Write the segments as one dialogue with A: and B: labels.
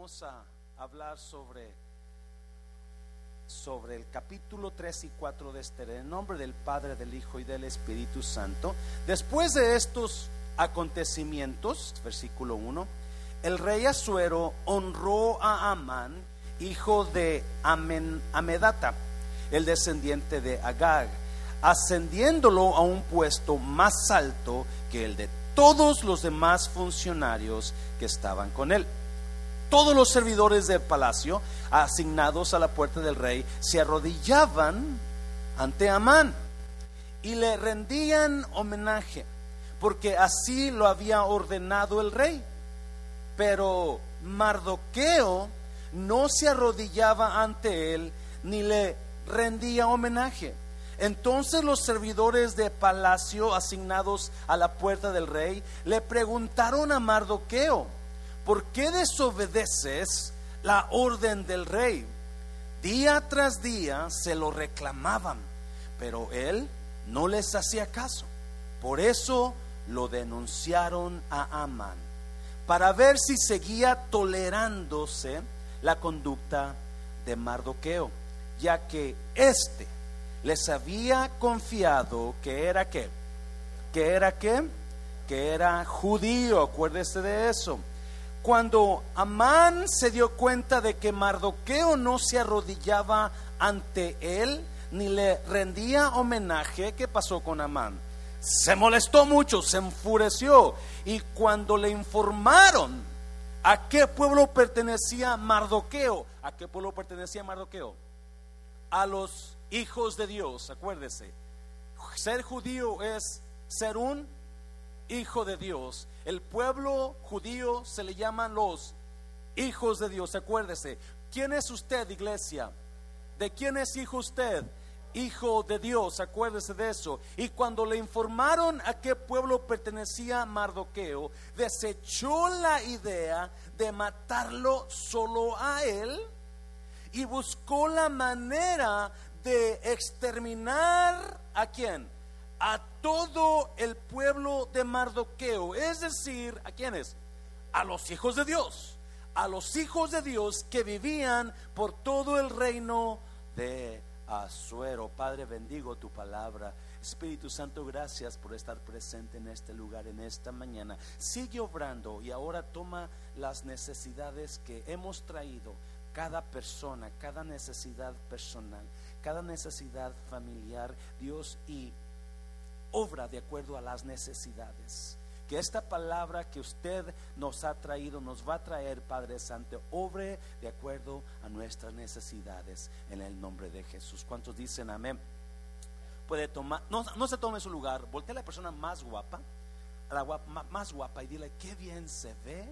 A: vamos a hablar sobre sobre el capítulo 3 y 4 de este, en nombre del Padre, del Hijo y del Espíritu Santo. Después de estos acontecimientos, versículo 1, el rey Asuero honró a Amán, hijo de Amedata, el descendiente de Agag, ascendiéndolo a un puesto más alto que el de todos los demás funcionarios que estaban con él. Todos los servidores del palacio asignados a la puerta del rey se arrodillaban ante Amán y le rendían homenaje, porque así lo había ordenado el rey. Pero Mardoqueo no se arrodillaba ante él ni le rendía homenaje. Entonces los servidores de palacio asignados a la puerta del rey le preguntaron a Mardoqueo, ¿por qué desobedeces la orden del rey? Día tras día se lo reclamaban, pero él no les hacía caso. Por eso lo denunciaron a Amán, para ver si seguía tolerándose la conducta de Mardoqueo, ya que éste les había confiado que era qué, que era qué, que era judío, acuérdese de eso. Cuando Amán se dio cuenta de que Mardoqueo no se arrodillaba ante él, ni le rendía homenaje, ¿qué pasó con Amán? Se molestó mucho, se enfureció. Y cuando le informaron a qué pueblo pertenecía Mardoqueo, ¿a qué pueblo pertenecía Mardoqueo? A los hijos de Dios, acuérdese. Ser judío es ser un hijo de Dios. El pueblo judío se le llaman los hijos de Dios, acuérdese. ¿Quién es usted, iglesia? ¿De quién es hijo usted? Hijo de Dios, acuérdese de eso. Y cuando le informaron a qué pueblo pertenecía Mardoqueo, desechó la idea de matarlo solo a él y buscó la manera de exterminar a quién? A todo el pueblo de Mardoqueo, es decir, ¿a quiénes? A los hijos de Dios, a los hijos de Dios que vivían por todo el reino de Azuero. Padre, bendigo tu palabra. Espíritu Santo, gracias por estar presente en este lugar, en esta mañana. Sigue obrando y ahora toma las necesidades que hemos traído, cada persona, cada necesidad personal cada necesidad familiar, Dios, y obra de acuerdo a las necesidades. Que esta palabra que usted nos ha traído, nos va a traer, Padre Santo, obre de acuerdo a nuestras necesidades en el nombre de Jesús. ¿Cuántos dicen amén? Puede tomar, no, no se tome su lugar, voltea a la persona más guapa, a la más guapa y dile, qué bien se ve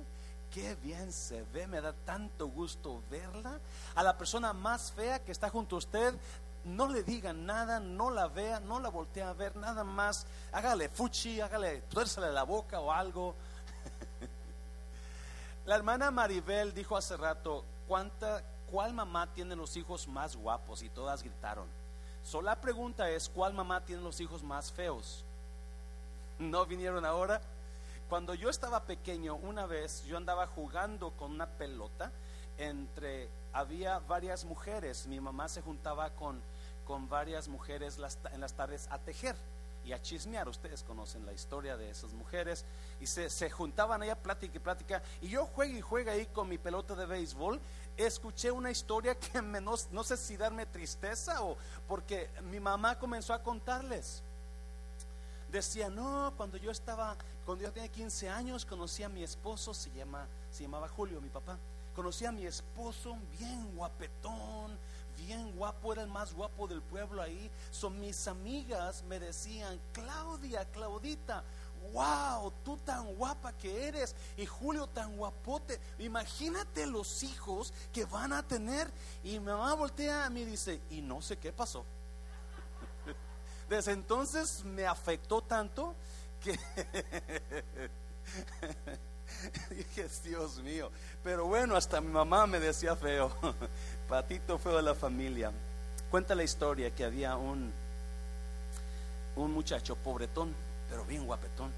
A: qué bien se ve, me da tanto gusto verla. A la persona más fea que está junto a usted, no le diga nada, no la vea, no la voltea a ver, nada más. Hágale fuchi, hágale, tuérzale la boca o algo. la hermana Maribel dijo hace rato, ¿cuánta, ¿cuál mamá tiene los hijos más guapos? Y todas gritaron. Solo la pregunta es, ¿cuál mamá tiene los hijos más feos? ¿No vinieron ahora? Cuando yo estaba pequeño, una vez yo andaba jugando con una pelota entre, había varias mujeres, mi mamá se juntaba con, con varias mujeres en las tardes a tejer y a chismear. Ustedes conocen la historia de esas mujeres. Y se, se juntaban allá, plática y plática. Y yo juego y juego ahí con mi pelota de béisbol. Escuché una historia que me, no, no, sé si darme tristeza o porque mi mamá comenzó a contarles. Decía, no, cuando yo estaba cuando yo tenía 15 años conocí a mi esposo, se, llama, se llamaba Julio, mi papá. Conocí a mi esposo, bien guapetón, bien guapo, era el más guapo del pueblo ahí. Son mis amigas me decían, Claudia, Claudita, wow, tú tan guapa que eres y Julio tan guapote. Imagínate los hijos que van a tener. Y mi mamá voltea a mí y dice, y no sé qué pasó. Desde entonces me afectó tanto que dije, Dios mío. Pero bueno, hasta mi mamá me decía feo, patito feo de la familia. Cuenta la historia que había un, un muchacho pobretón, pero bien guapetón,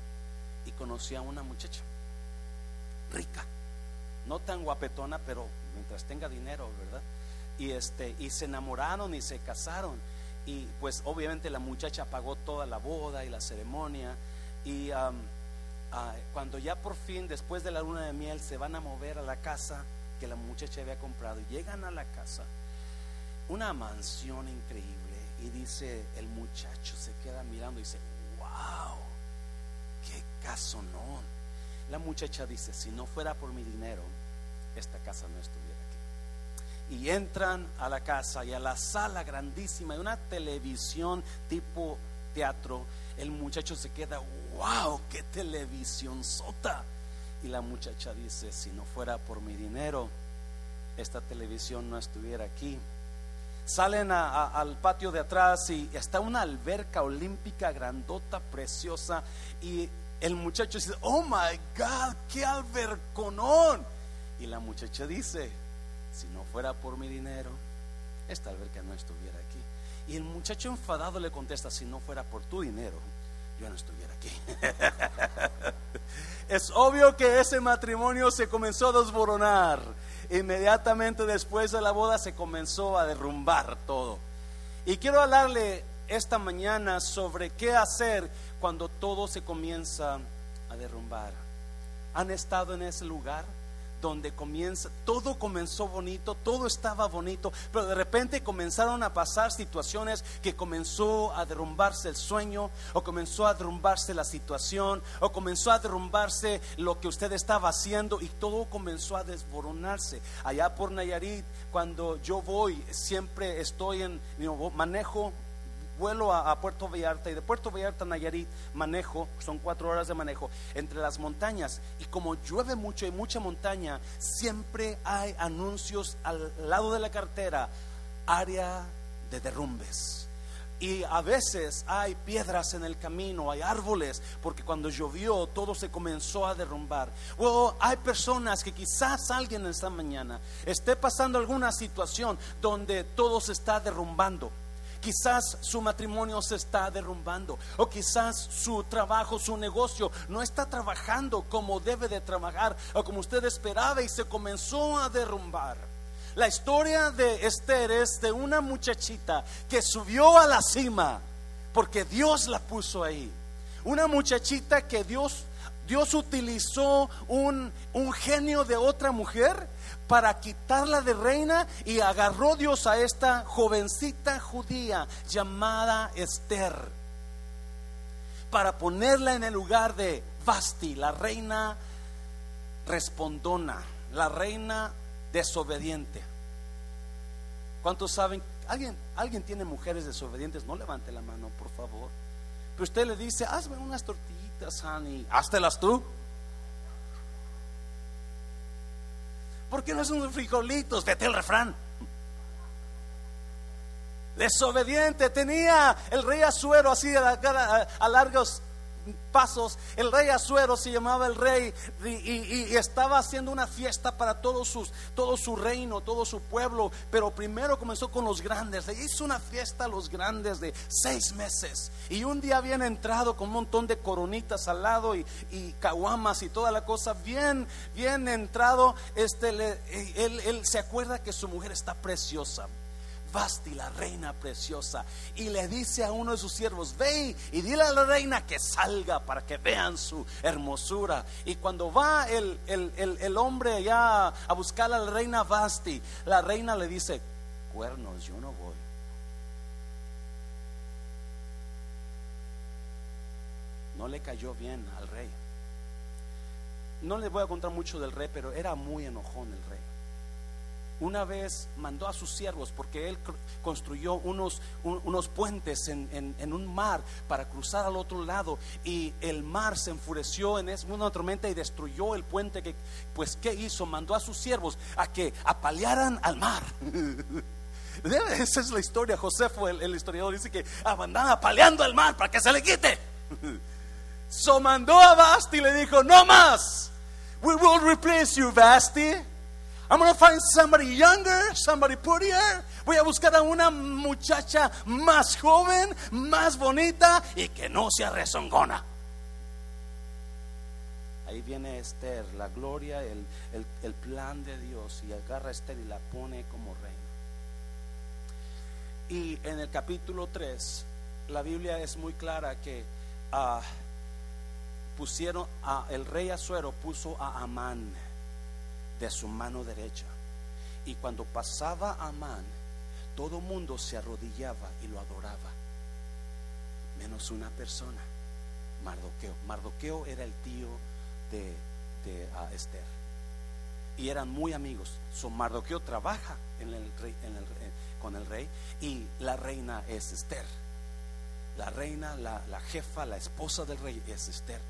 A: y conocía a una muchacha rica, no tan guapetona, pero mientras tenga dinero, ¿verdad? Y este y se enamoraron y se casaron y pues obviamente la muchacha pagó toda la boda y la ceremonia y ah, cuando ya por fin después de la luna de miel se van a mover a la casa que la muchacha había comprado llegan a la casa una mansión increíble y dice el muchacho se queda mirando y dice wow qué casonón la muchacha dice si no fuera por mi dinero esta casa no estuviera y entran a la casa y a la sala grandísima de una televisión tipo teatro, el muchacho se queda, wow, qué televisión sota. Y la muchacha dice, si no fuera por mi dinero, esta televisión no estuviera aquí. Salen al patio de atrás y está una alberca olímpica grandota, preciosa. Y el muchacho dice, oh my God, qué alberconón. Y la muchacha dice, si no fuera por mi dinero, esta alberca no estuviera aquí. Y el muchacho enfadado le contesta, si no fuera por tu dinero, yo no estuviera aquí. es obvio que ese matrimonio se comenzó a desboronar. Inmediatamente después de la boda se comenzó a derrumbar todo. Y quiero hablarle esta mañana sobre qué hacer cuando todo se comienza a derrumbar. ¿Han estado en ese lugar? Donde comienza, todo comenzó bonito, todo estaba bonito, pero de repente comenzaron a pasar situaciones que comenzó a derrumbarse el sueño, o comenzó a derrumbarse la situación, o comenzó a derrumbarse lo que usted estaba haciendo, y todo comenzó a desboronarse. Allá por Nayarit, cuando yo voy, siempre estoy en, manejo vuelo a, Puerto Vallarta y de Puerto Vallarta a Nayarit manejo, son cuatro horas de manejo, entre las montañas. Y como llueve mucho y mucha montaña, siempre hay anuncios al lado de la cartera, área de derrumbes. Y a veces hay piedras en el camino, hay árboles, porque cuando llovió todo se comenzó a derrumbar. O hay personas que quizás alguien en esta mañana esté pasando alguna situación donde todo se está derrumbando. Quizás su matrimonio se está derrumbando o quizás su trabajo, su negocio no está trabajando como debe de trabajar o como usted esperaba y se comenzó a derrumbar. La historia de Esther es de una muchachita que subió a la cima porque Dios la puso ahí. Una muchachita que Dios Dios utilizó un, un genio de otra mujer para quitarla de reina y agarró Dios a esta jovencita judía llamada Esther para ponerla en el lugar de Basti, la reina respondona, la reina desobediente. ¿Cuántos saben? ¿Alguien, ¿Alguien tiene mujeres desobedientes? No levante la mano, por favor. Pero usted le dice, hazme unas tortillitas, honey. Háztelas tú. ¿Por qué no es unos frijolitos? Vete el refrán. Desobediente tenía el rey Azuero así a largos pasos, el rey Azuero se llamaba el rey y, estaba haciendo una fiesta para todos sus, todo su reino, todo su pueblo, pero primero comenzó con los grandes, le hizo una fiesta a los grandes de seis meses y un día habían entrado con un montón de coronitas al lado y, caguamas y toda la cosa, bien, bien entrado, este, él, él se acuerda que su mujer está preciosa, Basti, la reina preciosa, y le dice a uno de sus siervos, ve y dile a la reina que salga para que vean su hermosura. Y cuando va el, el, hombre allá a buscar a la reina Basti, la reina le dice, cuernos, yo no voy. No le cayó bien al rey. No le voy a contar mucho del rey, pero era muy enojón el rey una vez mandó a sus siervos, porque él construyó unos, unos puentes en, un mar para cruzar al otro lado, y el mar se enfureció en una tormenta y destruyó el puente. Que, pues, ¿qué hizo? Mandó a sus siervos a que apalearan al mar. Esa es la historia. José fue el, historiador, dice que andaban apaleando al mar para que se le quite. So mandó a Basti y le dijo: No más. We will replace you, Basti. I'm going to find somebody younger, somebody prettier. Voy a buscar a una muchacha más joven, más bonita y que no sea rezongona. Ahí viene Esther, la gloria, el, el plan de Dios, y agarra a Esther y la pone como reina. Y en el capítulo 3, la Biblia es muy clara que uh, pusieron a, el rey Azuero puso a Amán de su mano derecha. Y cuando pasaba Amán, todo mundo se arrodillaba y lo adoraba, menos una persona, Mardoqueo. Mardoqueo era el tío de, de uh, Esther y eran muy amigos. So Mardoqueo trabaja el, con el rey y la reina es Esther. La reina, la, jefa, la esposa del rey es Esther.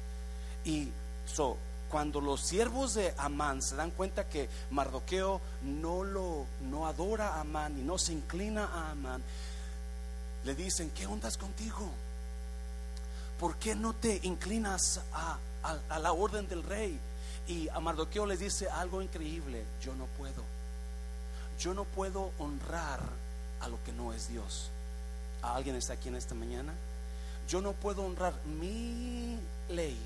A: Y so, cuando los siervos de Amán se dan cuenta que Mardoqueo no lo no adora a Amán y no se inclina a Amán, le dicen, ¿qué ondas contigo? ¿Por qué no te inclinas a, a la orden del rey? Y a Mardoqueo le dice algo increíble, yo no puedo. Yo no puedo honrar a lo que no es Dios. ¿Alguien está aquí en esta mañana? Yo no puedo honrar mi ley,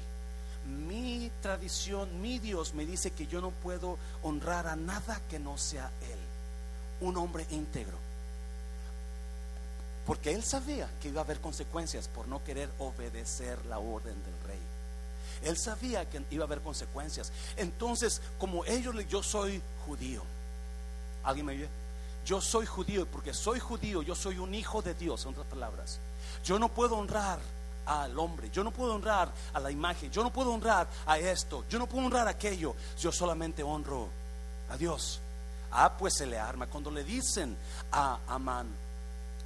A: mi tradición, mi Dios me dice que yo no puedo honrar a nada que no sea Él, un hombre íntegro. Porque Él sabía que iba a haber consecuencias por no querer obedecer la orden del rey. Él sabía que iba a haber consecuencias. Entonces, como ellos, yo soy judío. ¿Alguien me oye? Yo soy judío porque soy judío, yo soy un hijo de Dios, en otras palabras. Yo no puedo honrar al hombre, yo no puedo honrar a la imagen, yo no puedo honrar a esto, yo no puedo honrar a aquello, yo solamente honro a Dios. Ah, pues se le arma. Cuando le dicen a Amán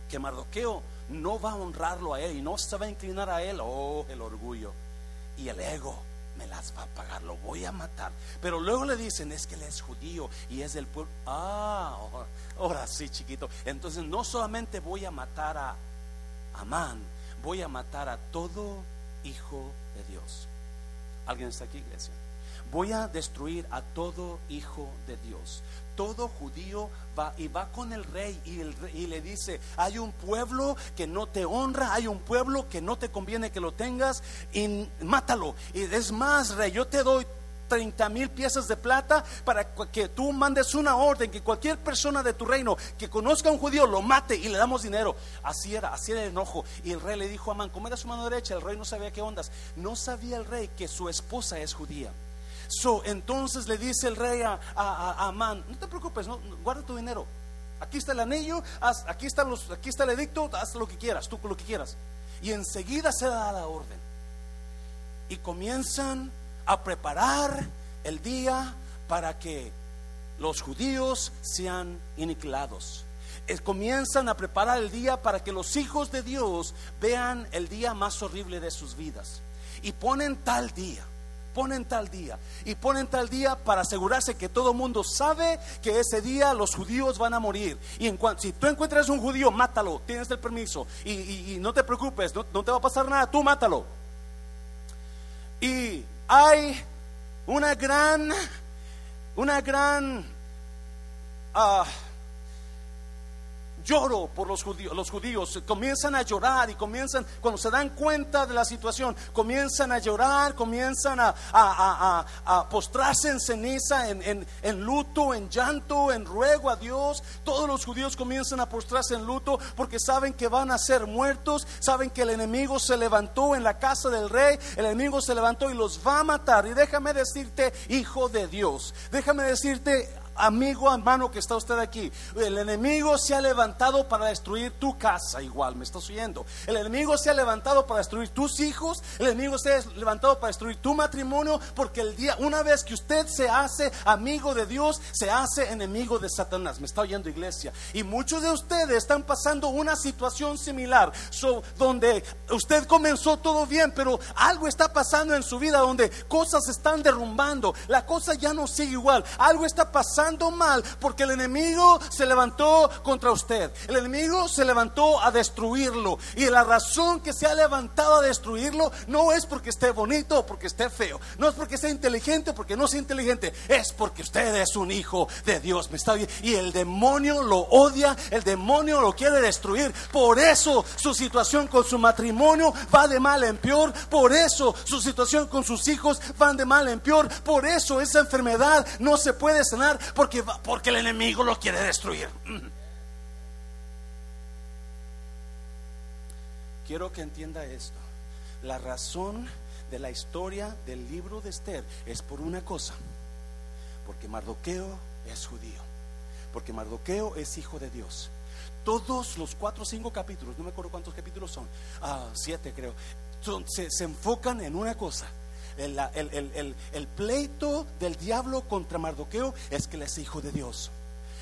A: que Mardoqueo no va a honrarlo a él y no se va a inclinar a él, oh, el orgullo y el ego me las va a pagar, lo voy a matar. Pero luego le dicen, es que él es judío y es del pueblo. Ah, ahora sí, chiquito. Entonces no solamente voy a matar a Amán, voy a matar a todo hijo de Dios. ¿Alguien está aquí, iglesia? Voy a destruir a todo hijo de Dios todo judío va y va con el rey y, el y le dice, hay un pueblo que no te honra, hay un pueblo que no te conviene que lo tengas y mátalo. Y es más, rey, yo te doy 30 mil piezas de plata para que tú mandes una orden que cualquier persona de tu reino que conozca a un judío lo mate y le damos dinero. Así era, así era el enojo. Y el rey le dijo a Amán, ¿cómo era su mano derecha? El rey no sabía qué ondas. No sabía el rey que su esposa es judía. So, entonces le dice el rey a, Amán, no te preocupes, no, guarda tu dinero. Aquí está el anillo, aquí, está los, aquí está el edicto, haz lo que quieras, tú lo que quieras. Y enseguida se da la orden. Y comienzan a preparar el día para que los judíos sean aniquilados. comienzan a preparar el día para que los hijos de Dios vean el día más horrible de sus vidas. Y ponen tal día ponen tal día y ponen tal día para asegurarse que todo el mundo sabe que ese día los judíos van a morir. Y en cuanto, si tú encuentras un judío, mátalo, tienes el permiso y, no te preocupes, no, te va a pasar nada, tú mátalo. Y hay una gran, una gran... Uh, lloro por los judíos. Los judíos comienzan a llorar y comienzan, cuando se dan cuenta de la situación, comienzan a llorar, comienzan a, postrarse en ceniza, en, en, luto, en llanto, en ruego a Dios. Todos los judíos comienzan a postrarse en luto porque saben que van a ser muertos, saben que el enemigo se levantó en la casa del rey, el enemigo se levantó y los va a matar. Y déjame decirte, hijo de Dios, déjame decirte, amigo, hermano que está usted aquí, el enemigo se ha levantado para destruir tu casa, igual, me estás oyendo. El enemigo se ha levantado para destruir tus hijos, el enemigo se ha levantado para destruir tu matrimonio, porque el día, una vez que usted se hace amigo de Dios, se hace enemigo de Satanás. Me está oyendo, iglesia. Y muchos de ustedes están pasando una situación similar, donde usted comenzó todo bien, pero algo está pasando en su vida donde cosas están derrumbando, la cosa ya no sigue igual, algo está pasando mal porque el enemigo se levantó contra usted. El enemigo se levantó a destruirlo. Y la razón que se ha levantado a destruirlo no es porque esté bonito porque esté feo. No es porque sea inteligente porque no sea inteligente. Es porque usted es un hijo de Dios. ¿Me está bien? Y el demonio lo odia. El demonio lo quiere destruir. Por eso su situación con su matrimonio va de mal en peor. Por eso su situación con sus hijos van de mal en peor. Por eso esa enfermedad no se puede sanar porque, porque el enemigo lo quiere destruir. Quiero que entienda esto. La razón de la historia del libro de Esther es por una cosa. Porque Mardoqueo es judío. Porque Mardoqueo es hijo de Dios. Todos los cuatro o cinco capítulos, no me acuerdo cuántos capítulos son, ah, siete creo, se, se enfocan en una cosa el, pleito del diablo contra Mardoqueo es que él es hijo de Dios.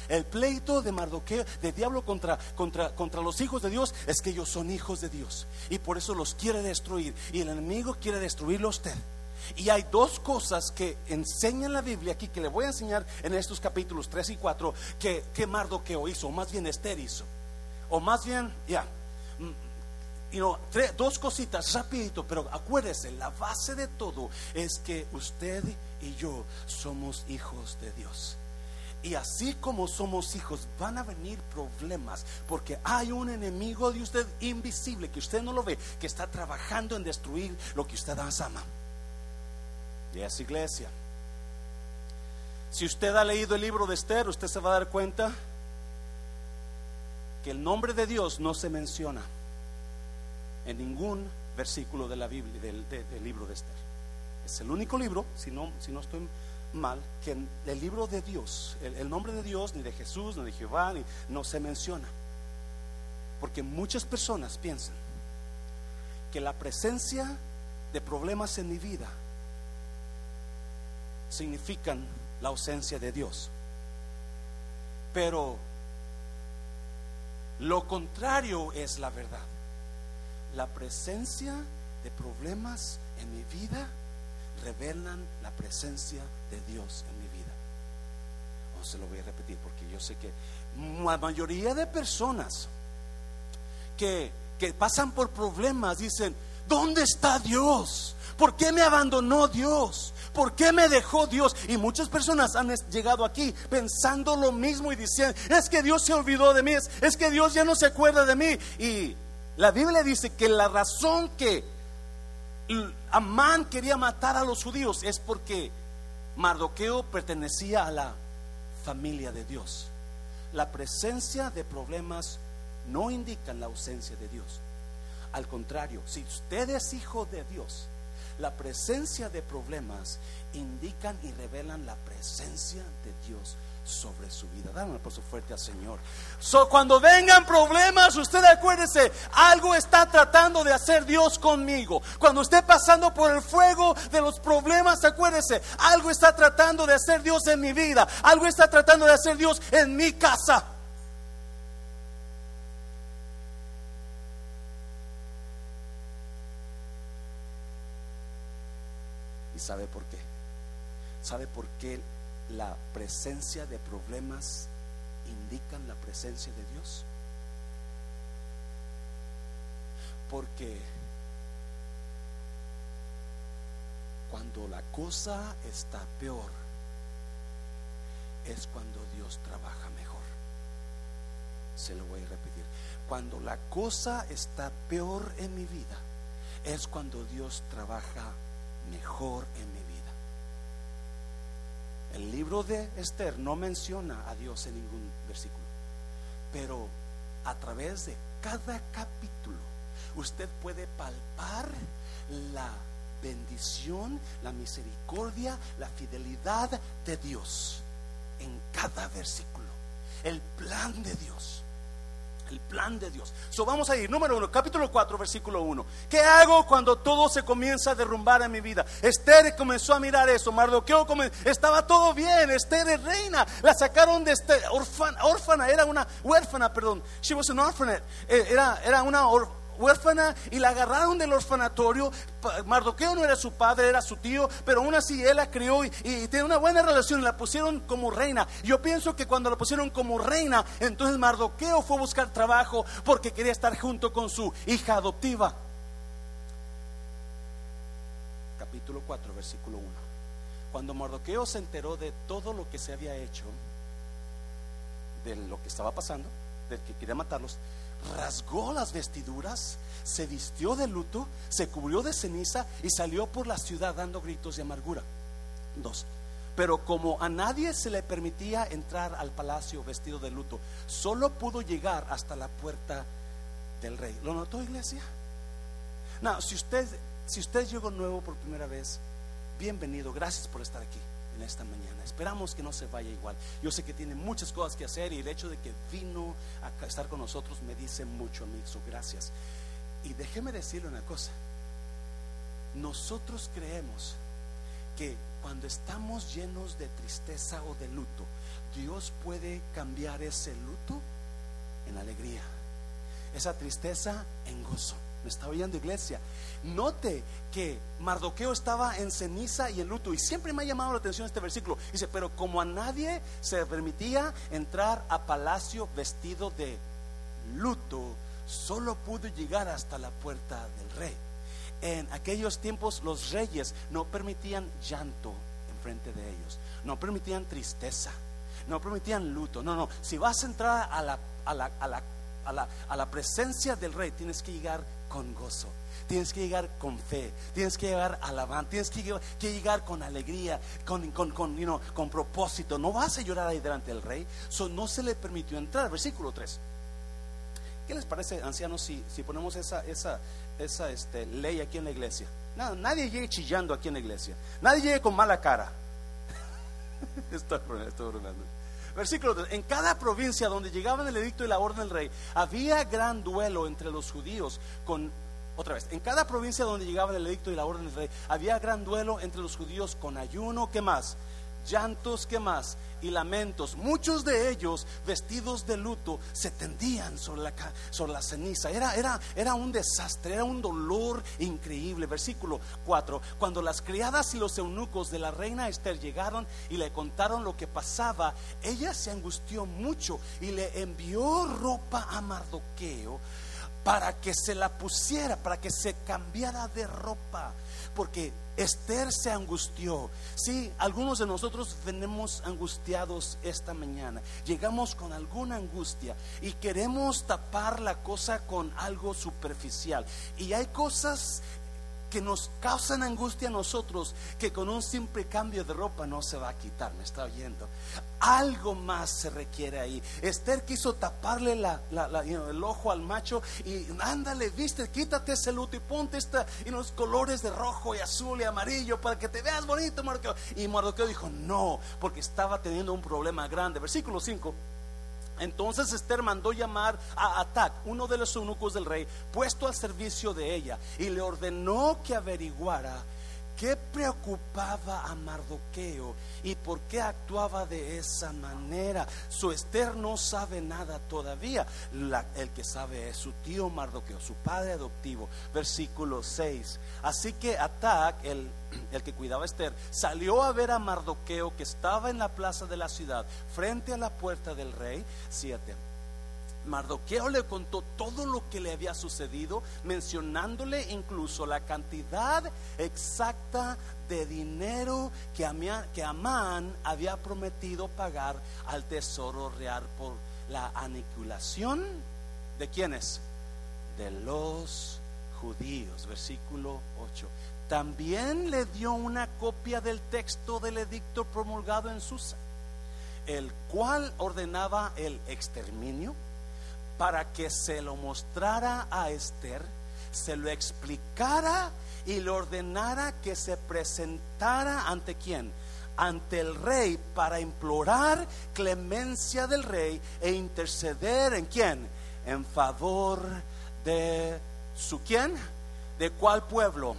A: El pleito de Mardoqueo, de diablo contra, contra, contra los hijos de Dios, es que ellos son hijos de Dios. Y por eso los quiere destruir. Y el enemigo quiere destruirlo a usted. Y hay dos cosas que enseña la Biblia aquí, que le voy a enseñar en estos capítulos 3 y 4, que, que Mardoqueo hizo, o más bien Esther hizo. O más bien, ya, dos cositas rapidito, pero acuérdese, la base de todo es que usted y yo somos hijos de Dios. Y así como somos hijos, van a venir problemas porque hay un enemigo de usted invisible que usted no lo ve, que está trabajando en destruir lo que usted ama. Y es iglesia. Si usted ha leído el libro de Esther, usted se va a dar cuenta que el nombre de Dios no se menciona en ningún versículo de la Biblia, del, libro de Esther. Es el único libro, si no, si no estoy mal, que en el libro de Dios, el, nombre de Dios, ni de Jesús, ni de Jehová, ni, no se menciona. Porque muchas personas piensan que la presencia de problemas en mi vida significan la ausencia de Dios. Pero lo contrario es la verdad la presencia de problemas en mi vida revelan la presencia de Dios en mi vida. No se lo voy a repetir porque yo sé que la mayoría de personas que, que pasan por problemas dicen, ¿dónde está Dios? ¿Por qué me abandonó Dios? ¿Por qué me dejó Dios? Y muchas personas han llegado aquí pensando lo mismo y diciendo, es que Dios se olvidó de mí, es, es que Dios ya no se acuerda de mí. Y la Biblia dice que la razón que Amán quería matar a los judíos es porque Mardoqueo pertenecía a la familia de Dios. La presencia de problemas no indica la ausencia de Dios. Al contrario, si usted es hijo de Dios, la presencia de problemas indican y revelan la presencia de Dios sobre su vida. Dame un aplauso fuerte al Señor. Cuando vengan problemas, usted acuérdese, algo está tratando de hacer Dios conmigo. Cuando esté pasando por el fuego de los problemas, acuérdese, algo está tratando de hacer Dios en mi vida. Algo está tratando de hacer Dios en mi casa. ¿Y sabe por qué? ¿Sabe por qué la presencia de problemas indican la presencia de Dios? Porque cuando la cosa está peor, es cuando Dios trabaja mejor. Se lo voy a repetir. Cuando la cosa está peor en mi vida, es cuando Dios trabaja mejor en mi vida. El libro de Esther no menciona a Dios en ningún versículo, pero a través de cada capítulo usted puede palpar la bendición, la misericordia, la fidelidad de Dios en cada versículo, el plan de Dios. El plan de Dios. So vamos a ir, número uno, capítulo 4, versículo 1. ¿Qué hago cuando todo se comienza a derrumbar en mi vida? Esther comenzó a mirar eso. Mardoqueo estaba todo bien. Esther es reina. La sacaron de este orfana, era una huérfana, perdón. She was an orphanate. Eh, era, era una huérfana y la agarraron del orfanatorio. Mardoqueo no era su padre, era su tío, pero aún así él la crió y, y tiene una buena relación. La pusieron como reina. Yo pienso que cuando la pusieron como reina, entonces Mardoqueo fue a buscar trabajo porque quería estar junto con su hija adoptiva. Capítulo 4, versículo 1. Cuando Mardoqueo se enteró de todo lo que se había hecho, de lo que estaba pasando, del que quería matarlos, rasgó las vestiduras, se vistió de luto, se cubrió de ceniza y salió por la ciudad dando gritos de amargura. Dos. Pero como a nadie se le permitía entrar al palacio vestido de luto, solo pudo llegar hasta la puerta del rey. ¿Lo notó, iglesia? No, si usted, si usted llegó nuevo por primera vez, bienvenido, gracias por estar aquí en esta mañana. Esperamos que no se vaya igual. Yo sé que tiene muchas cosas que hacer y el hecho de que vino a estar con nosotros me dice mucho a mí. gracias. Y déjeme decirle una cosa. Nosotros creemos que cuando estamos llenos de tristeza o de luto, Dios puede cambiar ese luto en alegría, esa tristeza en gozo. Me está oyendo iglesia. Note que Mardoqueo estaba en ceniza y en luto. Y siempre me ha llamado la atención este versículo. Dice, pero como a nadie se permitía entrar a palacio vestido de luto, solo pudo llegar hasta la puerta del rey. En aquellos tiempos los reyes no permitían llanto en frente de ellos, no permitían tristeza, no permitían luto. No, no, si vas a entrar a la, a la, a la, a la, a la presencia del rey, tienes que llegar con gozo. Tienes que llegar con fe, tienes que llegar alabando, tienes que, llegar con alegría, con, con, con, con propósito. No vas a llorar ahí delante del rey. So, no se le permitió entrar. Versículo 3. ¿Qué les parece, ancianos, si, si ponemos esa, esa, esa este, ley aquí en la iglesia? nadie llegue chillando aquí en la iglesia. Nadie llegue con mala cara. estoy, estoy Versículo 3. En cada provincia donde llegaban el edicto y la orden del rey, había gran duelo entre los judíos con otra vez, en cada provincia donde llegaba el edicto y la orden del rey, había gran duelo entre los judíos con ayuno, ¿qué más? Llantos, ¿qué más? Y lamentos. Muchos de ellos, vestidos de luto, se tendían sobre la, sobre la ceniza. Era, era, era un desastre, era un dolor increíble. Versículo 4. Cuando las criadas y los eunucos de la reina Esther llegaron y le contaron lo que pasaba, ella se angustió mucho y le envió ropa a Mardoqueo para que se la pusiera, para que se cambiara de ropa, porque Esther se angustió. Sí, algunos de nosotros venimos angustiados esta mañana. Llegamos con alguna angustia y queremos tapar la cosa con algo superficial. Y hay cosas que nos causan angustia a nosotros, que con un simple cambio de ropa no se va a quitar, me está oyendo. Algo más se requiere ahí. Esther quiso taparle el ojo al macho y ándale, viste, quítate ese luto y ponte esta, y los colores de rojo y azul y amarillo para que te veas bonito, Mardoqueo. Y Mardoqueo dijo, no, porque estaba teniendo un problema grande. Versículo 5. Entonces Esther mandó llamar a Atac, uno de los eunucos del rey, puesto al servicio de ella, y le ordenó que averiguara qué preocupaba a Mardoqueo y por qué actuaba de esa manera. Su Esther no sabe nada todavía. el que sabe es su tío Mardoqueo, su padre adoptivo. Versículo 6. Así que Atac, el, el que cuidaba a Esther, salió a ver a Mardoqueo que estaba en la plaza de la ciudad, frente a la puerta del rey. 7 Mardoqueo le contó todo lo que le había sucedido, mencionándole incluso la cantidad exacta de dinero que, Amán había prometido pagar al tesoro real por la aniquilación de quienes? De los judíos. Versículo 8. También le dio una copia del texto del edicto promulgado en Susa, el cual ordenaba el exterminio para que se lo mostrara a Esther, se lo explicara y le ordenara que se presentara ante quién? Ante el rey para implorar clemencia del rey e interceder en quién? En favor de su quién? ¿De cuál pueblo?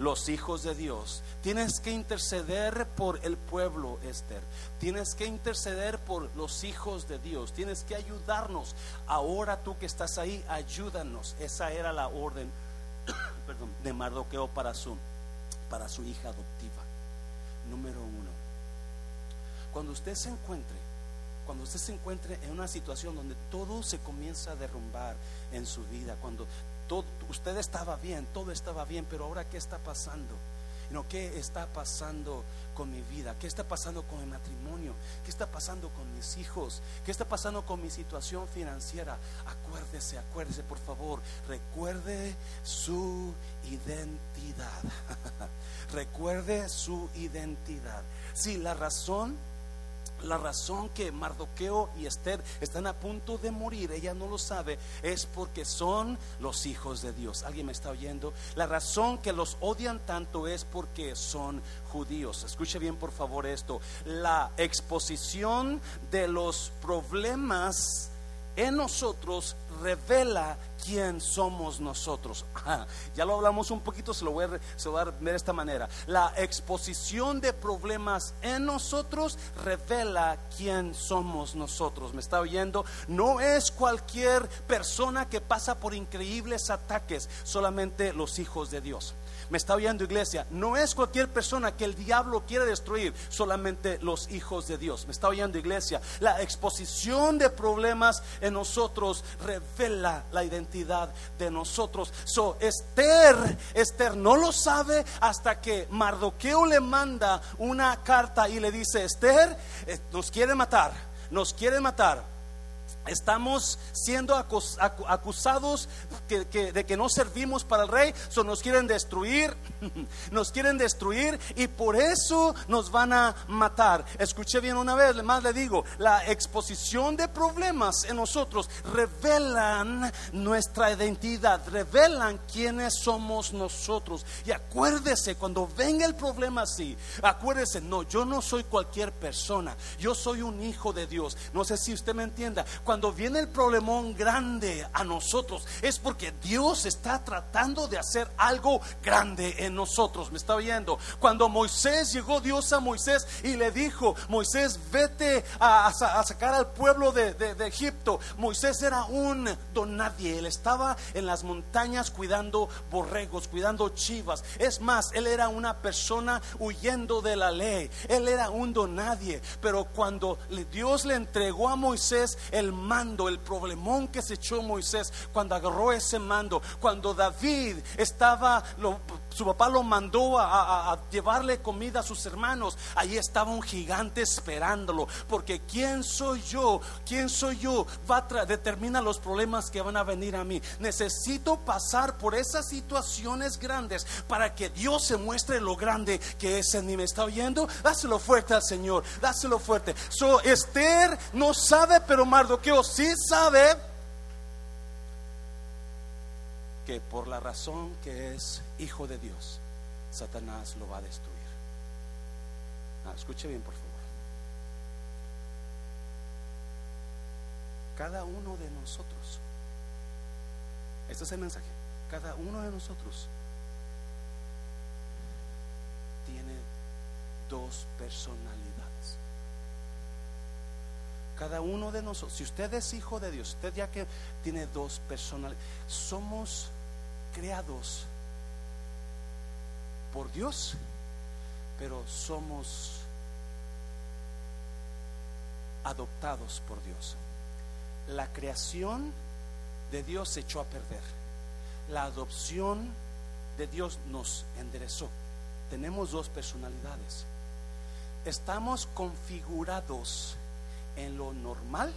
A: Los hijos de Dios. Tienes que interceder por el pueblo, Esther. Tienes que interceder por los hijos de Dios. Tienes que ayudarnos. Ahora tú que estás ahí, ayúdanos. Esa era la orden de Mardoqueo para su, para su hija adoptiva. Número uno. Cuando usted se encuentre, cuando usted se encuentre en una situación donde todo se comienza a derrumbar en su vida, cuando usted estaba bien, todo estaba bien, pero ahora ¿qué está pasando? No, ¿qué está pasando con mi vida? ¿Qué está pasando con mi matrimonio? ¿Qué está pasando con mis hijos? ¿Qué está pasando con mi situación financiera? Acuérdese, acuérdese, por favor. Recuerde su identidad. recuerde su identidad. Si la razón la razón que Mardoqueo y Esther están a punto de morir, ella no lo sabe, es porque son los hijos de Dios. ¿Alguien me está oyendo? La razón que los odian tanto es porque son judíos. Escuche bien por favor esto. La exposición de los problemas en nosotros revela quién somos nosotros. ya lo hablamos un poquito, se lo voy a, se lo voy a ver de esta manera. La exposición de problemas en nosotros revela quién somos nosotros. ¿Me está oyendo? No es cualquier persona que pasa por increíbles ataques, solamente los hijos de Dios. Me está oyendo iglesia, no es cualquier persona que el diablo quiere destruir, solamente los hijos de Dios. Me está oyendo iglesia, la exposición de problemas en nosotros revela la identidad de nosotros. So, Esther, Esther no lo sabe hasta que Mardoqueo le manda una carta y le dice, Esther, eh, nos quiere matar, nos quiere matar Estamos siendo acusados de que no servimos para el rey, so nos quieren destruir, nos quieren destruir y por eso nos van a matar. Escuché bien una vez, más le digo, la exposición de problemas en nosotros revelan nuestra identidad, revelan quiénes somos nosotros. Y acuérdese, cuando venga el problema así, acuérdese, no, yo no soy cualquier persona, yo soy un hijo de Dios. No sé si usted me entienda cuando viene el problemón grande a nosotros, es porque Dios está tratando de hacer algo grande en nosotros. ¿Me está oyendo? Cuando Moisés llegó Dios a Moisés y le dijo, Moisés, vete a, sacar al pueblo de, de, Egipto. Moisés era un don nadie. Él estaba en las montañas cuidando borregos, cuidando chivas. Es más, él era una persona huyendo de la ley. Él era un don nadie. Pero cuando Dios le entregó a Moisés el mando, el problemón que se echó Moisés cuando agarró ese mando, cuando David estaba, su papá lo mandó a, llevarle comida a sus hermanos, ahí estaba un gigante esperándolo, porque quién soy yo, quién soy yo, va a determina los problemas que van a venir a mí. Necesito pasar por esas situaciones grandes para que Dios se muestre lo grande que es en. ¿Me está oyendo? Dáselo fuerte al Señor, dáselo fuerte. So, Esther no sabe, pero Mardoqueo si sabe que por la razón que es hijo de Dios, Satanás lo va a destruir. Ah, escuche bien, por favor. Cada uno de nosotros, este es el mensaje, cada uno de nosotros tiene dos personalidades. Cada uno de nosotros, si usted es hijo de Dios, usted ya que tiene dos personalidades, somos creados por Dios, pero somos adoptados por Dios. La creación de Dios se echó a perder. La adopción de Dios nos enderezó. Tenemos dos personalidades. Estamos configurados en lo normal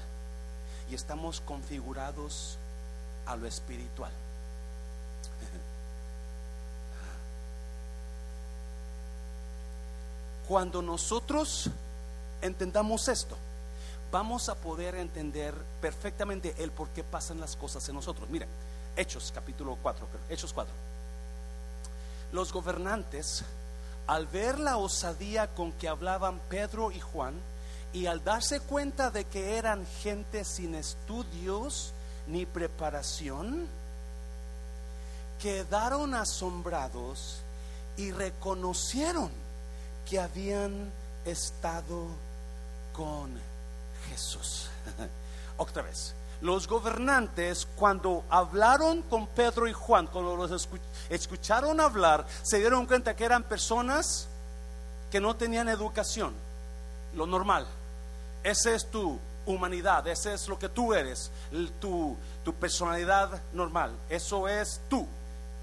A: y estamos configurados a lo espiritual. Cuando nosotros entendamos esto, vamos a poder entender perfectamente el por qué pasan las cosas en nosotros. Miren, Hechos capítulo 4, Hechos 4. Los gobernantes, al ver la osadía con que hablaban Pedro y Juan, y al darse cuenta de que eran gente sin estudios ni preparación, quedaron asombrados y reconocieron que habían estado con Jesús. Otra vez, los gobernantes cuando hablaron con Pedro y Juan, cuando los escucharon hablar, se dieron cuenta que eran personas que no tenían educación, lo normal. Esa es tu humanidad, ese es lo que tú eres, tu, tu personalidad normal, eso es tú,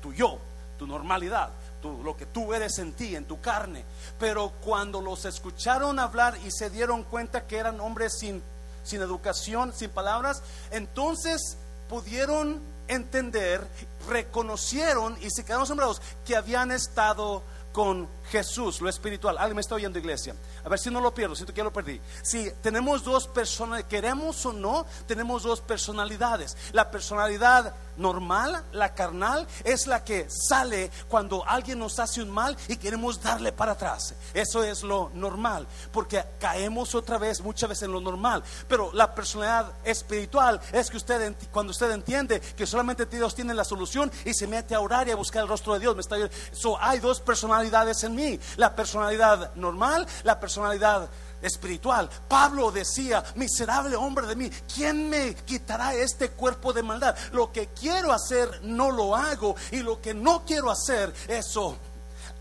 A: tu yo, tu normalidad lo que tú eres en ti, en tu carne. Pero cuando los escucharon hablar y se dieron cuenta que eran hombres sin, sin educación, sin palabras, entonces pudieron entender, reconocieron y se quedaron asombrados que habían estado con Jesús, lo espiritual. Alguien me está oyendo, iglesia. A ver si no lo pierdo, siento que lo perdí. Si tenemos dos personas, queremos o no, tenemos dos personalidades. La personalidad normal, la carnal, es la que sale cuando alguien nos hace un mal y queremos darle para atrás. Eso es lo normal, porque caemos otra vez muchas veces en lo normal. Pero la personalidad espiritual es que usted, cuando usted entiende que solamente Dios tiene la solución y se mete a orar y a buscar el rostro de Dios, me está so, hay dos personalidades en mí: la personalidad normal, la personalidad espiritual. Pablo decía, miserable hombre de mí, ¿quién me quitará este cuerpo de maldad? Lo que quiero hacer no lo hago y lo que no quiero hacer, eso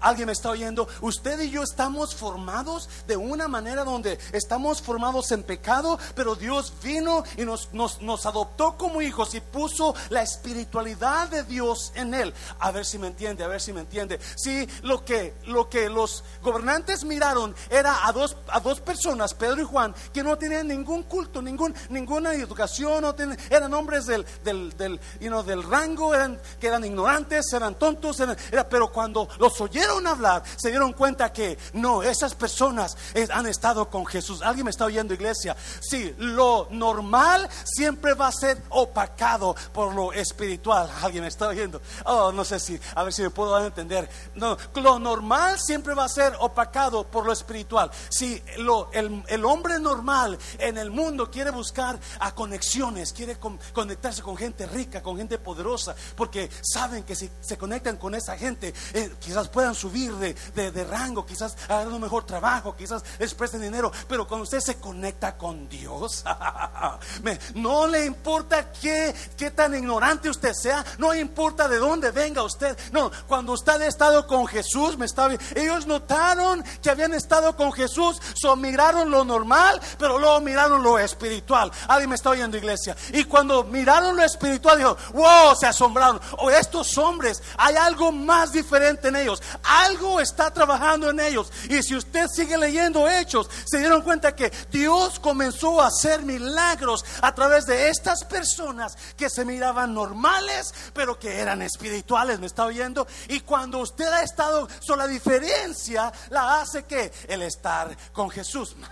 A: ¿Alguien me está oyendo? Usted y yo estamos formados de una manera donde estamos formados en pecado, pero Dios vino y nos, nos, adoptó como hijos y puso la espiritualidad de Dios en él. A ver si me entiende, a ver si me entiende. Si lo que, lo que los gobernantes miraron era a dos, a dos personas, Pedro y Juan, que no tenían ningún culto, ningún, ninguna educación, no eran hombres del, del, del, del rango, eran, que eran ignorantes, eran tontos, pero cuando los oyeron, hablar, se dieron cuenta que no, esas personas han estado con Jesús. ¿Alguien me está oyendo, iglesia? Sí, lo normal siempre va a ser opacado por lo espiritual. ¿Alguien me está oyendo? Oh, no sé si, a ver si me puedo entender. No, lo normal siempre va a ser opacado por lo espiritual. Si el, el hombre normal en el mundo quiere buscar a conexiones, quiere conectarse con gente rica, con gente poderosa, porque saben que si se conectan con esa gente, eh, quizás puedan subir de, de, rango, quizás hagan un mejor trabajo, quizás les presten dinero, pero cuando usted se conecta con Dios, no le importa qué, qué tan ignorante usted sea, no importa de dónde venga usted, no, cuando usted ha estado con Jesús, me está ellos notaron que habían estado con Jesús, so miraron lo normal, pero luego miraron lo espiritual. Alguien me está oyendo, iglesia. Y cuando miraron lo espiritual, dijo, wow, se asombraron. O oh, estos hombres, hay algo más diferente en ellos algo está trabajando en ellos. Y si usted sigue leyendo hechos, se dieron cuenta que Dios comenzó a hacer milagros a través de estas personas que se miraban normales, pero que eran espirituales. ¿Me está oyendo? Y cuando usted ha estado, so la diferencia la hace que el estar con Jesús.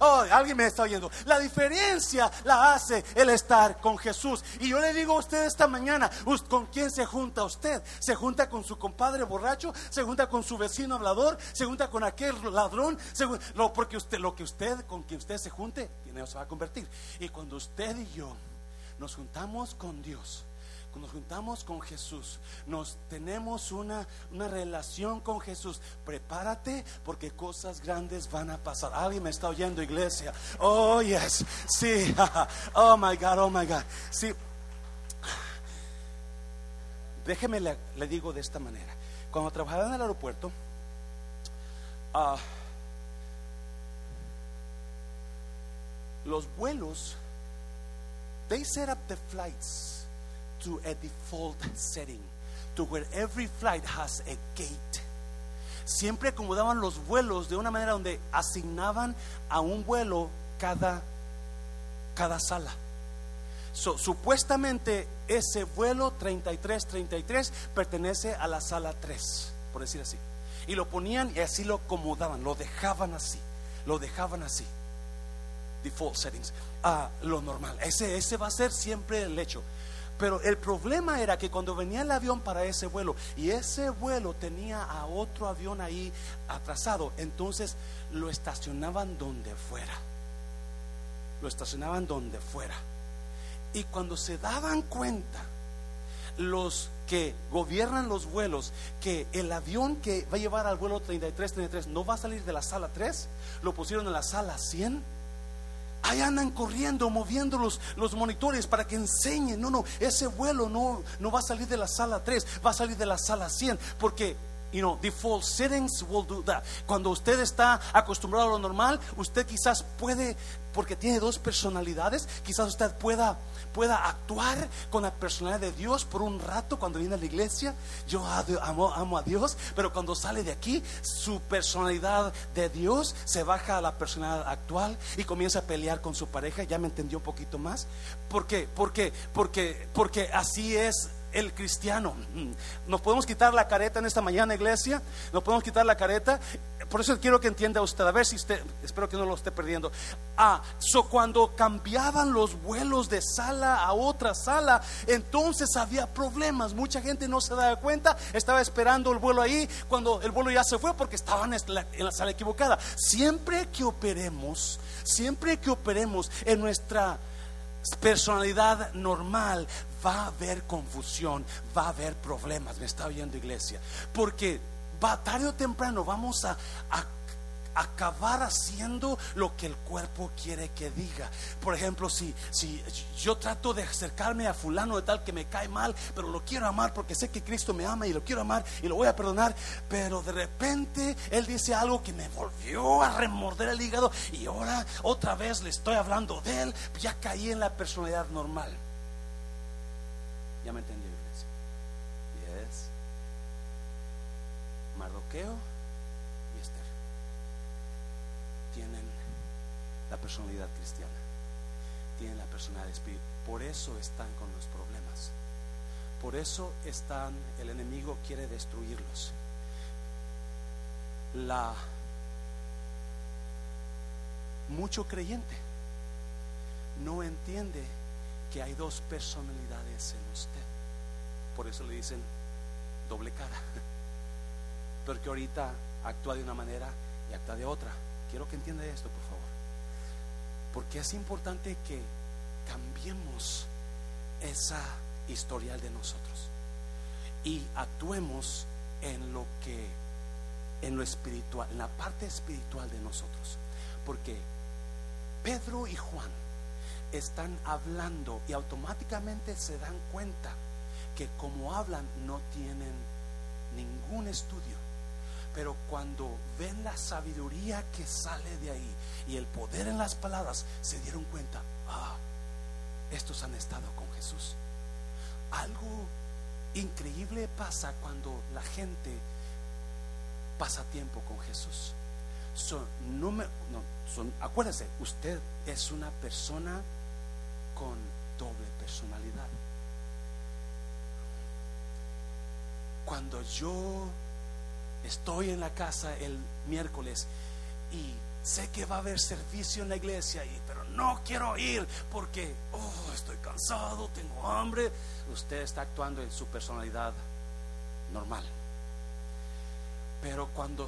A: Oh, alguien me está oyendo. La diferencia la hace el estar con Jesús. Y yo le digo a usted esta mañana, ¿con quién se junta usted? ¿Se junta con su compadre borracho? ¿Se junta con su vecino hablador? ¿Se junta con aquel ladrón? lo, porque usted, lo que usted, con quien usted se junte, tiene se va a convertir. Y cuando usted y yo nos juntamos con Dios, cuando nos juntamos con Jesús, nos tenemos una, una relación con Jesús. Prepárate porque cosas grandes van a pasar. Alguien me está oyendo, iglesia. Oh, yes. Sí. Oh, my God, oh, my God. Sí. Déjeme le, digo de esta manera. Cuando trabajaba en el aeropuerto, ah, los vuelos, they set up the flights to a default setting, to where every flight has a gate. Siempre acomodaban los vuelos de una manera donde asignaban a un vuelo cada, cada sala. Supuestamente ese vuelo 33-33 pertenece a la sala 3, por decir así. Y lo ponían y así lo acomodaban, lo dejaban así, lo dejaban así. Default settings, a lo normal. Ese, ese va a ser siempre el hecho. Pero el problema era que cuando venía el avión para ese vuelo y ese vuelo tenía a otro avión ahí atrasado, entonces lo estacionaban donde fuera. Lo estacionaban donde fuera. Y cuando se daban cuenta, los que gobiernan los vuelos, que el avión que va a llevar al vuelo 33, 33 no va a salir de la sala 3, lo pusieron en la sala 100. Ahí andan corriendo, moviendo los, los monitores para que enseñen. No, no, ese vuelo no, no va a salir de la sala 3, va a salir de la sala 100. Porque You know, default settings will do that. Cuando usted está acostumbrado a lo normal, usted quizás puede, porque tiene dos personalidades, quizás usted pueda, pueda actuar con la personalidad de Dios por un rato cuando viene a la iglesia. Yo amo, amo a Dios, pero cuando sale de aquí, su personalidad de Dios se baja a la personalidad actual y comienza a pelear con su pareja. Ya me entendió un poquito más. ¿Por qué? Porque, porque, porque así es el cristiano. Nos podemos quitar la careta en esta mañana, iglesia. Nos podemos quitar la careta. Por eso quiero que entienda usted, a ver si usted, espero que no lo esté perdiendo. Ah, so cuando cambiaban los vuelos de sala a otra sala, entonces había problemas. Mucha gente no se daba cuenta, estaba esperando el vuelo ahí cuando el vuelo ya se fue porque estaban en la sala equivocada. Siempre que operemos, siempre que operemos en nuestra personalidad normal, va a haber confusión, va a haber problemas. Me está oyendo iglesia. Porque va tarde o temprano vamos a, a acabar haciendo lo que el cuerpo quiere que diga. Por ejemplo, si, si yo trato de acercarme a fulano de tal que me cae mal, pero lo quiero amar porque sé que Cristo me ama y lo quiero amar y lo voy a perdonar, pero de repente Él dice algo que me volvió a remorder el hígado y ahora otra vez le estoy hablando de Él, ya caí en la personalidad normal. ¿Ya me entendió, iglesia? Yes. Mardoqueo la personalidad cristiana, tienen la personalidad espíritu. Por eso están con los problemas. Por eso están, el enemigo quiere destruirlos. La mucho creyente no entiende que hay dos personalidades en usted. Por eso le dicen doble cara. Porque ahorita actúa de una manera y actúa de otra. Quiero que entienda esto, por favor. Porque es importante que cambiemos esa historial de nosotros y actuemos en lo que en lo espiritual, en la parte espiritual de nosotros. Porque Pedro y Juan están hablando y automáticamente se dan cuenta que como hablan no tienen ningún estudio pero cuando ven la sabiduría que sale de ahí y el poder en las palabras, se dieron cuenta, ah, estos han estado con Jesús. Algo increíble pasa cuando la gente pasa tiempo con Jesús. Son, no son, acuérdese, usted es una persona con doble personalidad. Cuando yo estoy en la casa el miércoles y sé que va a haber servicio en la iglesia, pero no quiero ir porque oh, estoy cansado, tengo hambre. Usted está actuando en su personalidad normal. Pero cuando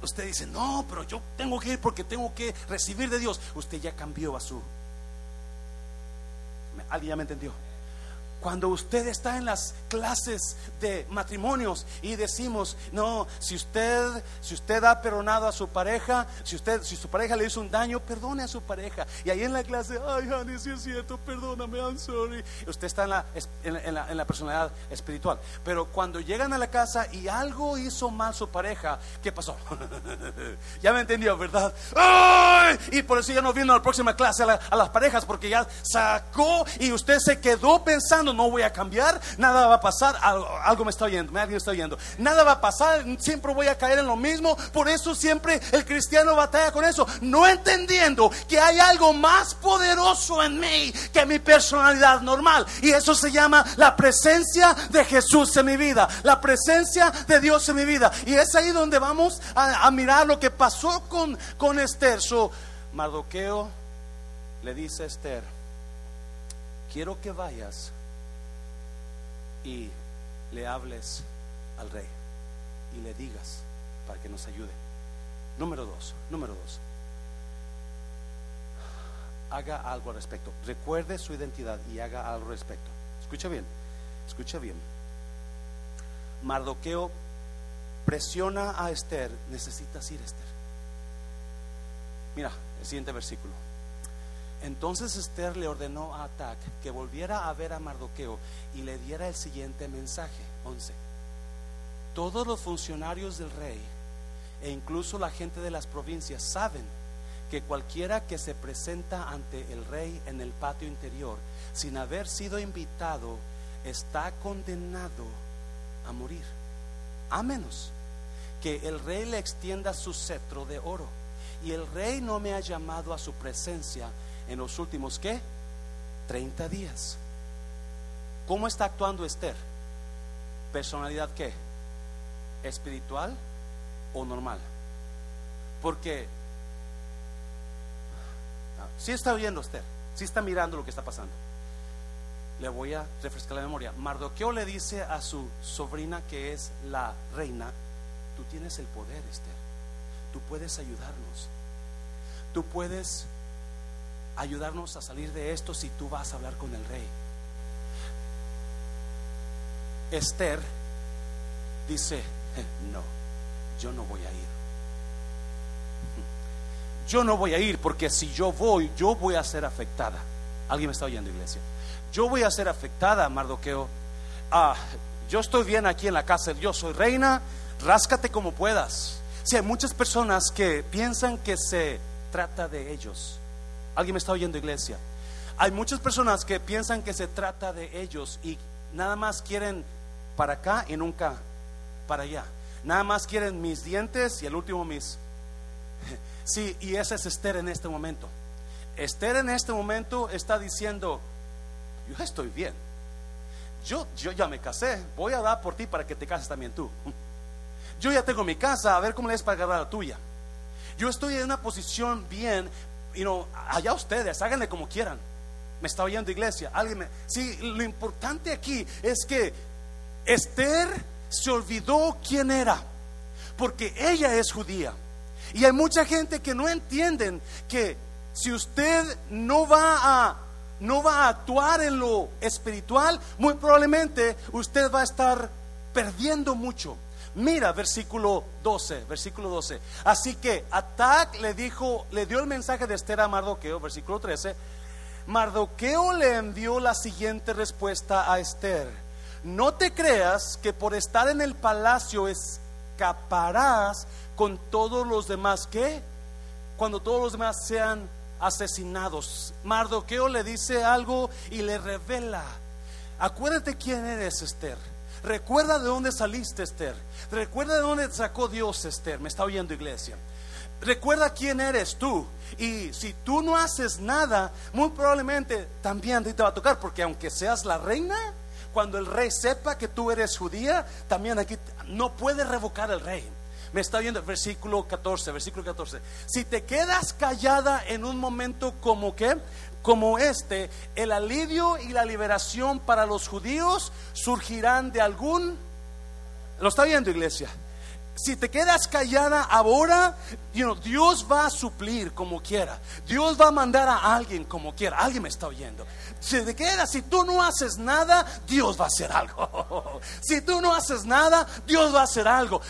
A: usted dice, no, pero yo tengo que ir porque tengo que recibir de Dios, usted ya cambió a su... ¿Alguien ya me entendió? Cuando usted está en las clases de matrimonios y decimos, no, si usted, si usted ha perdonado a su pareja, si usted, si su pareja le hizo un daño, perdone a su pareja. Y ahí en la clase, ay, honey, si es cierto, perdóname, I'm sorry. Usted está en la, en, la, en la personalidad espiritual. Pero cuando llegan a la casa y algo hizo mal su pareja, ¿qué pasó? ya me entendió, ¿verdad? Y por eso ya no vino a la próxima clase a las parejas, porque ya sacó y usted se quedó pensando no voy a cambiar, nada va a pasar, algo, me está oyendo, alguien está oyendo, nada va a pasar, siempre voy a caer en lo mismo, por eso siempre el cristiano batalla con eso, no entendiendo que hay algo más poderoso en mí que mi personalidad normal, y eso se llama la presencia de Jesús en mi vida, la presencia de Dios en mi vida, y es ahí donde vamos a, mirar lo que pasó con, con Esther. Mardoqueo le dice a Esther, quiero que vayas y le hables al rey y le digas para que nos ayude. Número dos, número dos. Haga algo al respecto. Recuerde su identidad y haga algo al respecto. Escucha bien, escucha bien. Mardoqueo presiona a Esther, necesitas ir Esther. Mira, el siguiente versículo. Entonces Esther le ordenó a Atac que volviera a ver a Mardoqueo y le diera el siguiente mensaje, 11. Todos los funcionarios del rey e incluso la gente de las provincias saben que cualquiera que se presenta ante el rey en el patio interior sin haber sido invitado está condenado a morir, a menos que el rey le extienda su cetro de oro. Y el rey no me ha llamado a su presencia en los últimos, ¿qué? 30 días. ¿Cómo está actuando Esther? ¿Personalidad qué? ¿Espiritual o normal? Porque si está oyendo Esther, si está mirando lo que está pasando. Le voy a refrescar la memoria. Mardoqueo le dice a su sobrina que es la reina, tú tienes el poder, Esther. Tú puedes ayudarnos. Tú puedes ayudarnos a salir de esto si tú vas a hablar con el rey. Esther dice, no, yo no voy a ir. Yo no voy a ir porque si yo voy, yo voy a ser afectada. ¿Alguien me está oyendo, iglesia? Yo voy a ser afectada, Mardoqueo. Ah, yo estoy bien aquí en la casa, yo soy reina, ráscate como puedas. Si hay muchas personas que piensan que se trata de ellos. ¿Alguien me está oyendo, iglesia? Hay muchas personas que piensan que se trata de ellos y nada más quieren para acá y nunca para allá. Nada más quieren mis dientes y el último mis. Sí, y esa es Esther en este momento. Esther en este momento está diciendo, yo estoy bien. Yo, yo ya me casé, voy a dar por ti para que te cases también tú. Yo ya tengo mi casa, a ver cómo le es pagar la tuya. Yo estoy en una posición bien, y no, allá ustedes, háganle como quieran. Me está oyendo iglesia. Alguien me, sí, lo importante aquí es que Esther se olvidó quién era, porque ella es judía. Y hay mucha gente que no entienden que si usted no va a no va a actuar en lo espiritual, muy probablemente usted va a estar perdiendo mucho. Mira, versículo 12, versículo 12. Así que Atac le dijo, le dio el mensaje de Esther a Mardoqueo, versículo 13. Mardoqueo le envió la siguiente respuesta a Esther. No te creas que por estar en el palacio escaparás con todos los demás. ¿Qué? Cuando todos los demás sean asesinados. Mardoqueo le dice algo y le revela. Acuérdate quién eres, Esther. Recuerda de dónde saliste, Esther. Recuerda de dónde sacó Dios, Esther. Me está oyendo, iglesia. Recuerda quién eres tú. Y si tú no haces nada, muy probablemente también te va a tocar, porque aunque seas la reina, cuando el rey sepa que tú eres judía, también aquí no puede revocar el rey. Me está viendo versículo 14, versículo 14. Si te quedas callada en un momento como como este, el alivio y la liberación para los judíos surgirán de algún... ¿Lo está viendo, iglesia? Si te quedas callada ahora, Dios va a suplir como quiera. Dios va a mandar a alguien como quiera. Alguien me está oyendo. Si te quedas, si tú no haces nada, Dios va a hacer algo. si tú no haces nada, Dios va a hacer algo.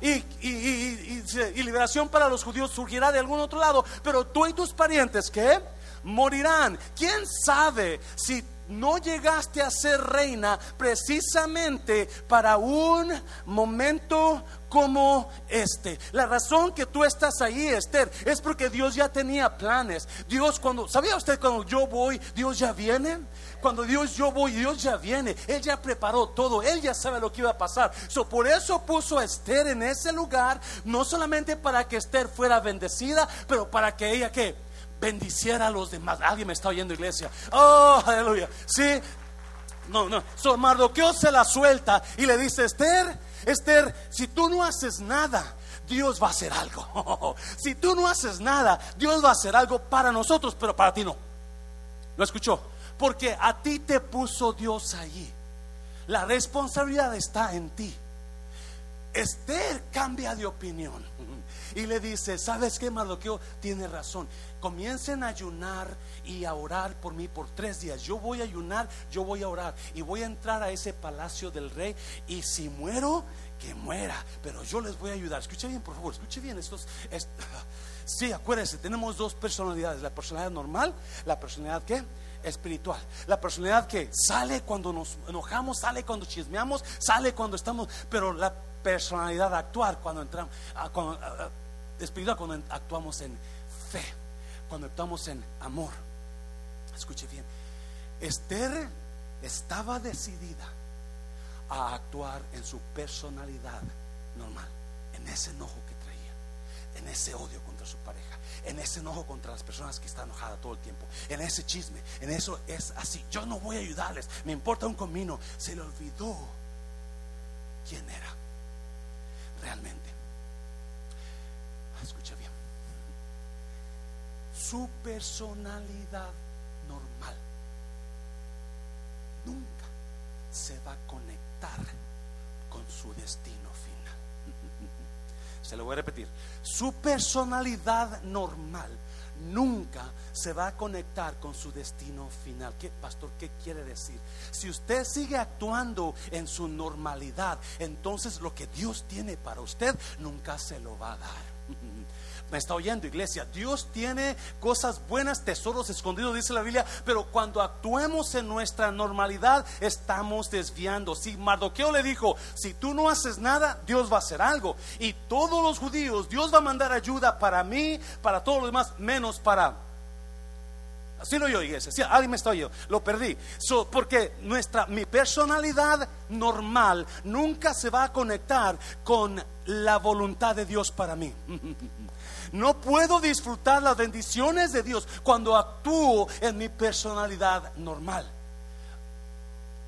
A: y, y, liberación para los judíos surgirá de algún otro lado. Pero tú y tus parientes, ¿qué? morirán. ¿Quién sabe si no llegaste a ser reina precisamente para un momento como este. La razón que tú estás ahí, Esther, es porque Dios ya tenía planes. Dios cuando, ¿sabía usted cuando yo voy, Dios ya viene? Cuando Dios yo voy, Dios ya viene. Él ya preparó todo. Él ya sabe lo que iba a pasar. So, por eso puso a Esther en ese lugar, no solamente para que Esther fuera bendecida, pero para que ella que bendiciera a los demás. Alguien me está oyendo, iglesia. Oh, aleluya. Sí. No, no. So, Mardoqueo se la suelta y le dice, Esther, Esther, si tú no haces nada, Dios va a hacer algo. si tú no haces nada, Dios va a hacer algo para nosotros, pero para ti no. ¿Lo escuchó? Porque a ti te puso Dios allí. La responsabilidad está en ti. Esther cambia de opinión y le dice, ¿sabes qué, Mardoqueo? Tiene razón. Comiencen a ayunar y a orar por mí por tres días. Yo voy a ayunar, yo voy a orar y voy a entrar a ese palacio del rey y si muero, que muera, pero yo les voy a ayudar. Escuche bien, por favor, escuche bien. Estos, sí, acuérdense, tenemos dos personalidades, la personalidad normal, la personalidad que espiritual. La personalidad que sale cuando nos enojamos, sale cuando chismeamos, sale cuando estamos, pero la personalidad actuar cuando entramos, ah, cuando, ah, ah, espiritual cuando actuamos en fe, cuando actuamos en amor. Escuche bien, Esther estaba decidida a actuar en su personalidad normal, en ese enojo que traía, en ese odio contra su pareja, en ese enojo contra las personas que están enojadas todo el tiempo, en ese chisme, en eso es así. Yo no voy a ayudarles, me importa un comino. Se le olvidó quién era realmente. Escucha bien. Su personalidad normal nunca se va a conectar con su destino final. Se lo voy a repetir. Su personalidad normal nunca se va a conectar con su destino final. ¿Qué, pastor, qué quiere decir? Si usted sigue actuando en su normalidad, entonces lo que Dios tiene para usted nunca se lo va a dar. Me está oyendo, iglesia. Dios tiene cosas buenas, tesoros escondidos, dice la Biblia. Pero cuando actuemos en nuestra normalidad, estamos desviando. Si Mardoqueo le dijo: Si tú no haces nada, Dios va a hacer algo. Y todos los judíos, Dios va a mandar ayuda para mí, para todos los demás, menos para Así lo yo, iglesia. Sí, alguien me está oyendo. Lo perdí. porque nuestra, mi personalidad normal nunca se va a conectar con la voluntad de Dios para mí. No puedo disfrutar las bendiciones de Dios cuando actúo en mi personalidad normal.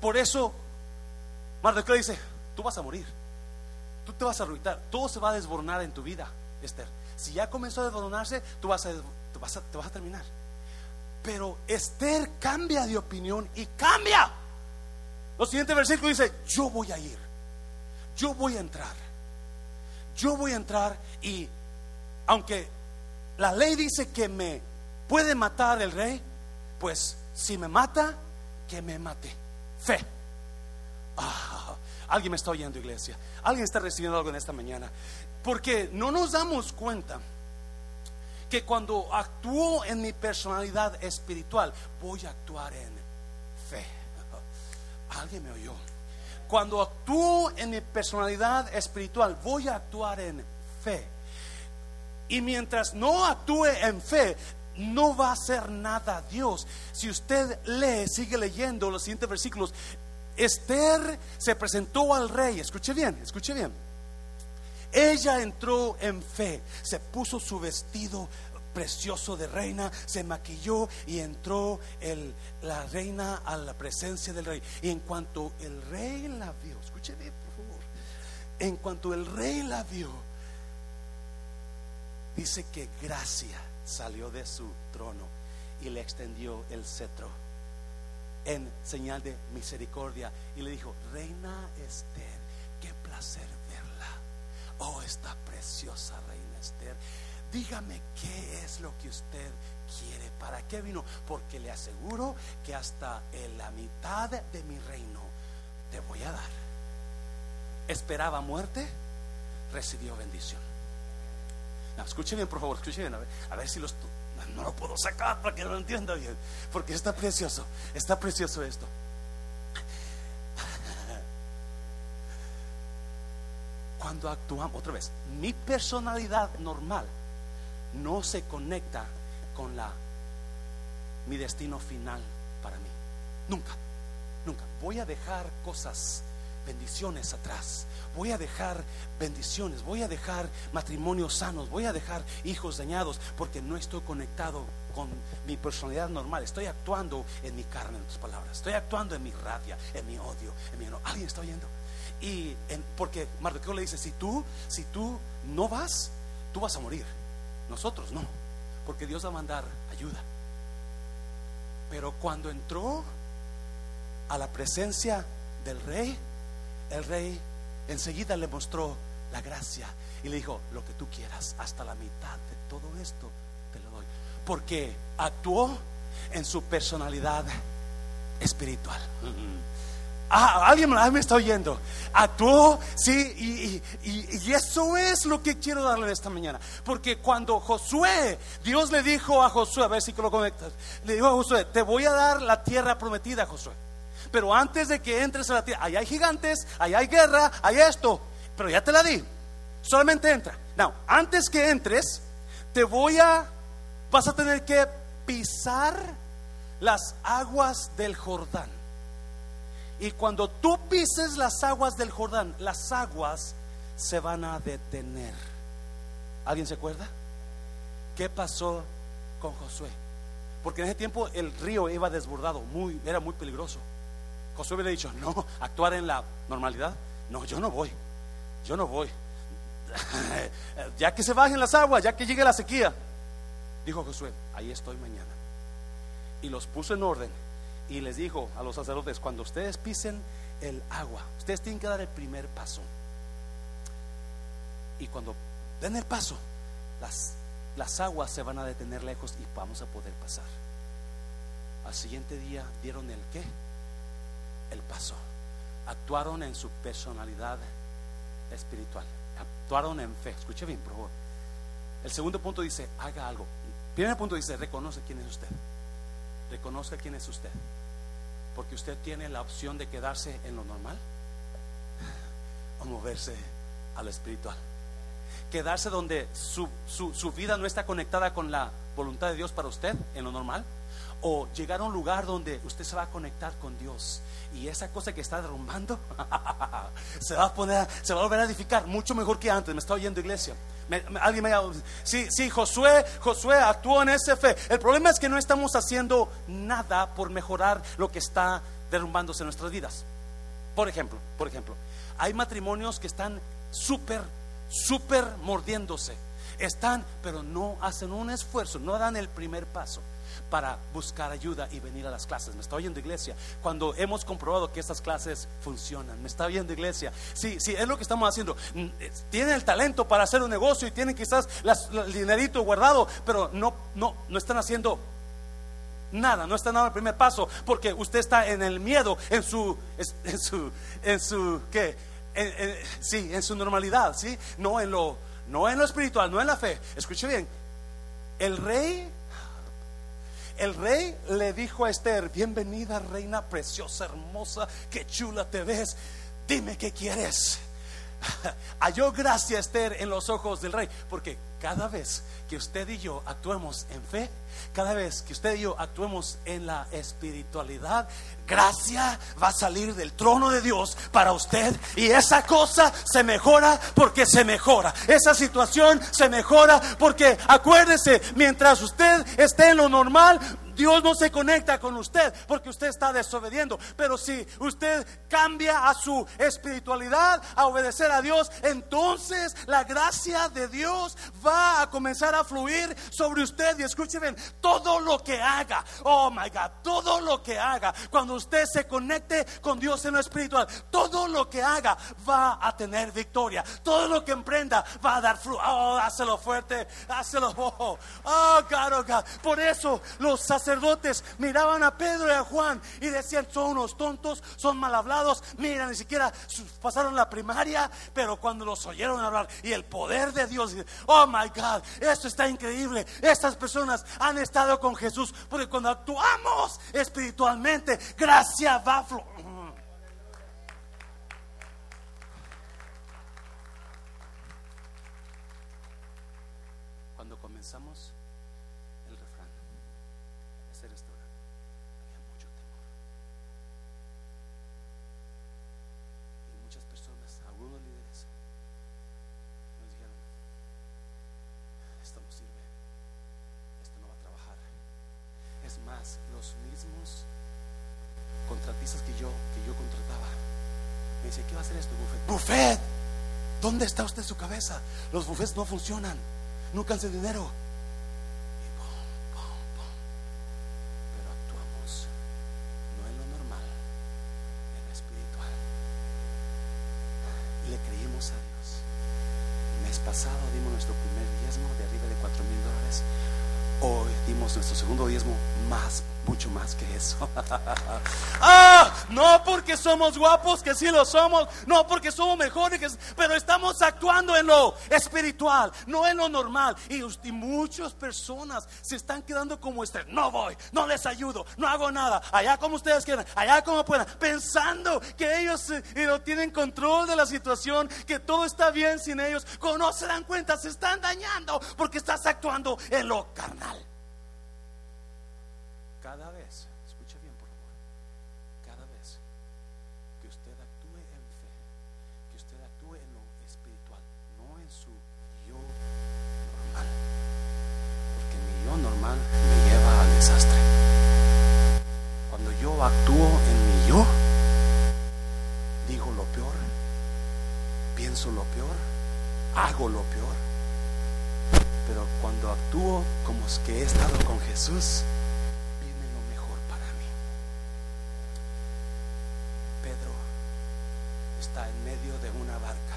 A: Por eso, Mardoqueo dice, tú vas a morir, tú te vas a arruinar, todo se va a desboronar en tu vida, Esther. Si ya comenzó a desboronarse, tú vas a, vas a, te vas a terminar. Pero Esther cambia de opinión y cambia. Lo siguiente versículo dice, yo voy a ir, yo voy a entrar, yo voy a entrar y aunque la ley dice que me puede matar el rey, pues si me mata, que me mate. Fe. Ah, alguien me está oyendo, iglesia. Alguien está recibiendo algo en esta mañana. Porque no nos damos cuenta que cuando actúo en mi personalidad espiritual, voy a actuar en fe. Alguien me oyó. Cuando actúo en mi personalidad espiritual, voy a actuar en fe. Y mientras no actúe en fe, no va a hacer nada Dios. Si usted lee, sigue leyendo los siguientes versículos. Esther se presentó al rey. Escuche bien, escuche bien. Ella entró en fe, se puso su vestido precioso de reina, se maquilló y entró el, la reina a la presencia del rey. Y en cuanto el rey la vio, escuche bien, por favor. En cuanto el rey la vio, dice que gracia salió de su trono y le extendió el cetro en señal de misericordia y le dijo, Reina Esther, qué placer verla. Oh, esta preciosa Reina Esther, dígame qué es lo que usted quiere, para qué vino, porque le aseguro que hasta en la mitad de mi reino te voy a dar. Esperaba muerte, recibió bendición escuchen bien, por favor, escuchen bien, a ver, a ver si los, no, lo puedo sacar para que lo entienda bien, porque está precioso, está precioso esto. Cuando actuamos, otra vez, mi personalidad normal no se conecta con la mi destino final para mí. Nunca, nunca. Voy a dejar cosas bendiciones atrás. Voy a dejar bendiciones, voy a dejar matrimonios sanos, voy a dejar hijos dañados porque no estoy conectado con mi personalidad normal. Estoy actuando en mi carne, en otras palabras. Estoy actuando en mi rabia, en mi odio, en mi ¿Alguien está oyendo? Y en, porque Mardoqueo le dice, si tú, si tú no vas, tú vas a morir. Nosotros no, porque Dios va a mandar ayuda. Pero cuando entró a la presencia del rey, el rey enseguida le mostró la gracia. Y le dijo, lo que tú quieras, hasta la mitad de todo esto te lo doy. Porque actuó en su personalidad espiritual. Ah, alguien me está oyendo. Actuó, sí, y, eso es lo que quiero darle esta mañana. Porque cuando Josué, Dios le dijo a Josué, a ver si lo conectas, le dijo a Josué, te voy a dar la tierra prometida, Josué. Pero antes de que entres a la tierra, ahí hay gigantes, ahí hay guerra, hay esto, pero ya te la di. Solamente entra. No, antes que entres, te voy a, vas a tener que pisar las aguas del Jordán. Y cuando tú pises las aguas del Jordán, las aguas se van a detener. ¿Alguien se acuerda? ¿Qué pasó con Josué? Porque en ese tiempo el río iba desbordado, muy, era muy peligroso. Josué hubiera dicho, no, actuar en la normalidad. No, yo no voy, yo no voy. ya que se bajen las aguas, ya que llegue la sequía. Dijo Josué, ahí estoy mañana. Y los puso en orden y les dijo a los sacerdotes, cuando ustedes pisen el agua, ustedes tienen que dar el primer paso. Y cuando den el paso, las, las aguas se van a detener lejos y vamos a poder pasar. Al siguiente día dieron el qué? El paso. Actuaron en su personalidad espiritual. Actuaron en fe. Escuche bien, por favor. El segundo punto dice, haga algo. El primer punto dice, reconoce quién es usted. Reconozca quién es usted. Porque usted tiene la opción de quedarse en lo normal o moverse a lo espiritual. Quedarse donde su, su, vida no está conectada con la voluntad de Dios para usted en lo normal. O llegar a un lugar donde usted se va a conectar con Dios y esa cosa que está derrumbando se va a poner, se va a volver a edificar mucho mejor que antes. Me está oyendo iglesia. alguien me sí, sí, Josué, Josué actuó en ese fe. El problema es que no estamos haciendo nada por mejorar lo que está derrumbándose en nuestras vidas. Por ejemplo, por ejemplo, hay matrimonios que están súper, súper mordiéndose. Están, pero no hacen un esfuerzo, no dan el primer paso para buscar ayuda y venir a las clases. Me está oyendo iglesia. Cuando hemos comprobado que estas clases funcionan, me está oyendo iglesia. Sí, sí, es lo que estamos haciendo. Mm, tienen el talento para hacer un negocio y tienen quizás el dinerito guardado, pero no, no, no están haciendo nada, no están dando el primer paso porque usted está en el miedo, en su, en su, en su, ¿qué? sí, en su normalidad, sí, no en lo, no en lo espiritual, no en la fe. Escuche bien, el rey el rey le dijo a Esther, bienvenida reina preciosa, hermosa, qué chula te ves, dime qué quieres. Halló gracia Esther en los ojos del rey, porque cada vez que usted y yo actuemos en fe, cada vez que usted y yo actuemos en la espiritualidad, gracia va a salir del trono de Dios para usted y esa cosa se mejora porque se mejora. Esa situación se mejora porque acuérdese, mientras usted esté en lo normal, Dios no se conecta con usted porque usted está desobediendo. Pero si usted cambia a su espiritualidad, a obedecer a Dios, entonces la gracia de Dios va a comenzar a fluir sobre usted. Y escuchen todo lo que haga, oh my God, todo lo que haga, cuando usted se conecte con Dios en lo espiritual, todo lo que haga va a tener victoria. Todo lo que emprenda va a dar fruto. Oh, hácelo fuerte, hácelo. Oh, oh, God, oh God. Por eso los sacerdotes miraban a Pedro y a Juan y decían, son unos tontos, son mal hablados, mira, ni siquiera pasaron la primaria, pero cuando los oyeron hablar y el poder de Dios, oh my God, esto está increíble, estas personas han estado con Jesús, porque cuando actuamos espiritualmente, gracia va a Cuando comenzamos ¿qué va a hacer esto? Buffet. Buffet. ¿Dónde está usted su cabeza? Los buffets no funcionan. Nunca hace dinero. Pero actuamos no en lo normal, en lo espiritual. Y le creímos a Dios. damos nuestro segundo diezmo más mucho más que eso. ah, no porque somos guapos, que sí lo somos, no porque somos mejores, pero estamos actuando en lo espiritual, no en lo normal. Y, muchas personas se están quedando como este, no voy, no les ayudo, no hago nada, allá como ustedes quieran, allá como puedan, pensando que ellos eh, no tienen control de la situación, que todo está bien sin ellos. No se dan cuenta, se están dañando porque estás actuando en lo carnal. Cada vez, escuche bien por favor, cada vez que usted actúe en fe, que usted actúe en lo espiritual, no en su yo normal, porque mi yo normal me lleva al desastre. Cuando yo actúo en mi yo, digo lo peor, pienso lo peor, hago lo peor. Pero cuando actúo como es que he estado Jesús, de una barca.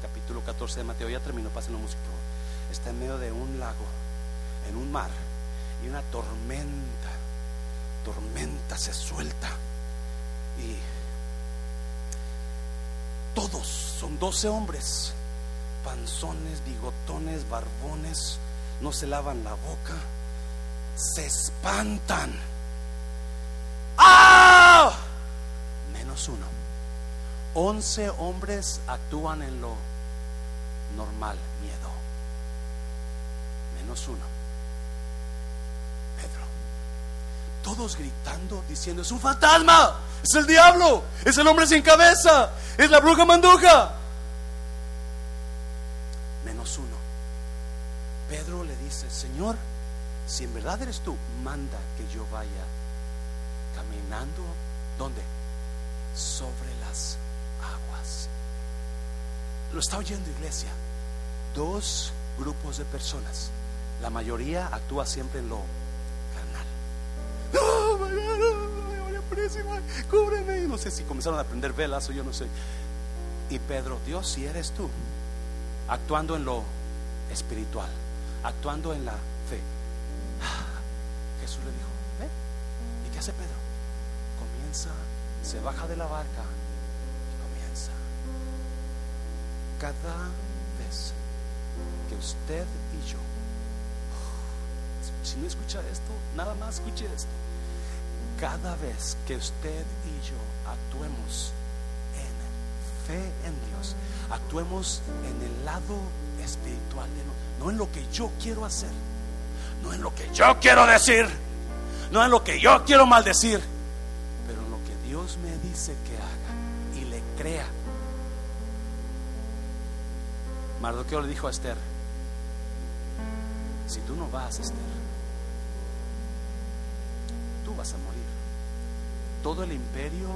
A: Capítulo 14 de Mateo, ya terminó, pasen música. Está en medio de un lago, en un mar, y una tormenta, tormenta se suelta. Y todos son 12 hombres, panzones, bigotones, barbones, no se lavan la boca, se espantan. ¡Ah! Menos uno. Once hombres actúan en lo normal, miedo. Menos uno. Pedro. Todos gritando, diciendo, es un fantasma, es el diablo, es el hombre sin cabeza, es la bruja manduja. Menos uno. Pedro le dice, Señor, si en verdad eres tú, manda que yo vaya caminando, ¿dónde? Sobre las lo está oyendo iglesia. Dos grupos de personas. La mayoría actúa siempre en lo carnal. cúbreme. No sé si comenzaron a prender velas o yo no sé. Y Pedro, Dios, si eres tú, actuando en lo espiritual, actuando en la fe. Jesús le dijo, ¿Ve? ¿Y qué hace Pedro? Comienza, se baja de la barca cada vez que usted y yo, si no escucha esto, nada más escuche esto. Cada vez que usted y yo actuemos en fe en Dios, actuemos en el lado espiritual, no en lo que yo quiero hacer, no en lo que yo quiero decir, no en lo que yo quiero maldecir, pero en lo que Dios me dice que haga y le crea Mardoqueo le dijo a Esther, si tú no vas, Esther, tú vas a morir. Todo el imperio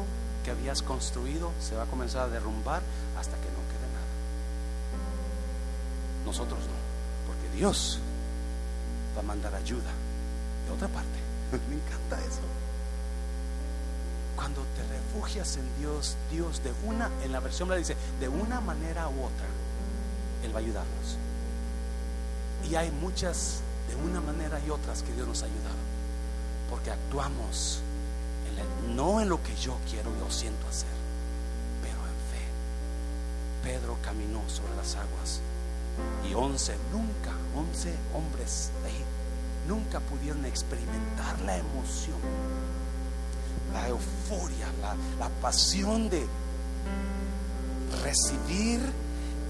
A: que habías construido se va a comenzar a derrumbar hasta que no quede nada. Nosotros no, porque Dios va a mandar ayuda de otra parte. Me encanta eso. Cuando te refugias en Dios, Dios de una, en la versión le dice, de una manera u otra, él va a ayudarnos. Y hay muchas, de una manera y otras, que Dios nos ha ayudado. Porque actuamos no en lo que yo quiero yo siento hacer, pero en fe. Pedro caminó sobre las aguas y once, nunca, once hombres de nunca pudieron experimentar la emoción, la euforia, la, pasión de recibir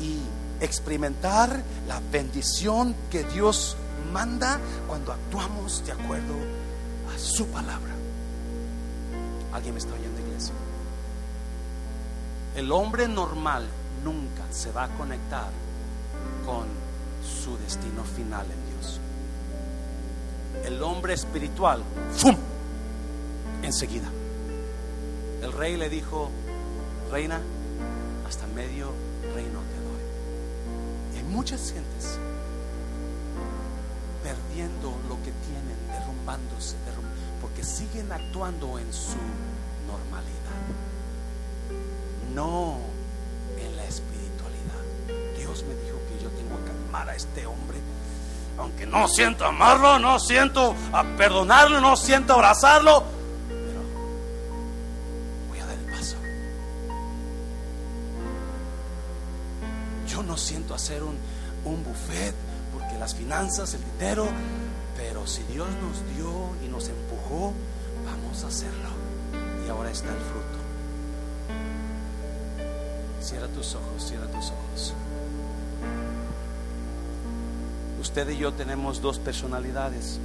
A: y experimentar la bendición que Dios manda cuando actuamos de acuerdo a su palabra. ¿Alguien me está oyendo, iglesia? El hombre normal nunca se va a conectar con su destino final en. El hombre espiritual, ¡fum! Enseguida. El rey le dijo, reina, hasta medio reino muchas gentes perdiendo lo que tienen, derrumbándose, porque siguen actuando en su normalidad, no en la espiritualidad. Dios me dijo que yo tengo que amar a este hombre, aunque no siento amarlo, no siento perdonarlo, no siento abrazarlo, pero voy a dar el paso. Yo no siento hacer un, un buffet porque las finanzas, el dinero, pero si Dios nos dio y nos empujó, vamos a hacerlo. Y ahora está el fruto. Cierra tus ojos, cierra tus ojos. Usted y yo tenemos dos personalidades.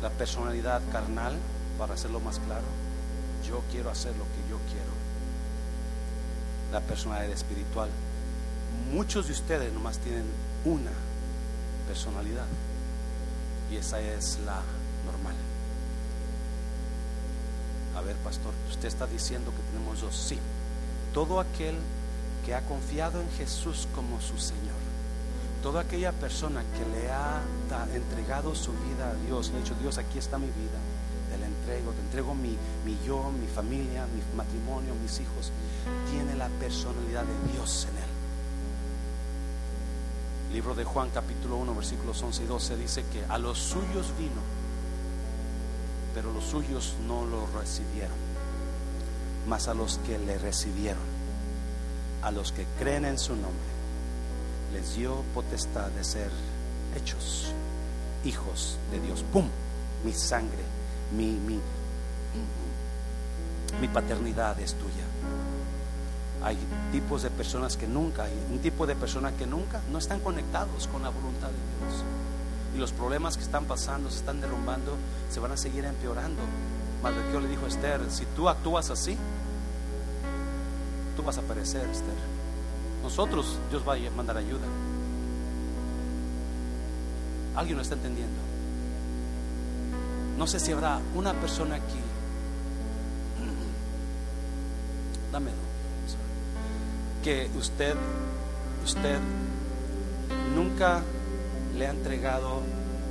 A: La personalidad carnal, para hacerlo más claro, yo quiero hacer lo que yo quiero. La personalidad espiritual. Muchos de ustedes nomás tienen una personalidad y esa es la normal. A ver, pastor, usted está diciendo que tenemos dos. Sí, todo aquel que ha confiado en Jesús como su Señor, toda aquella persona que le ha entregado su vida a Dios, le ha dicho, Dios, aquí está mi vida, te la entrego, te entrego mi, mi yo, mi familia, mi matrimonio, mis hijos, tiene la personalidad de Dios en él. Libro de Juan capítulo 1 versículos 11 y 12 dice que a los suyos vino, pero los suyos no lo recibieron, mas a los que le recibieron, a los que creen en su nombre, les dio potestad de ser hechos hijos de Dios. ¡Pum! Mi sangre, mi, mi, mi paternidad es tuya. Hay tipos de personas que nunca, hay un tipo de personas que nunca no están conectados con la voluntad de Dios. Y los problemas que están pasando, se están derrumbando, se van a seguir empeorando. Mardoqueo le dijo a Esther, si tú actúas así, tú vas a perecer, Esther. Nosotros, Dios va a mandar ayuda. ¿Alguien lo está entendiendo? No sé si habrá una persona aquí. Dame que usted, usted nunca le ha entregado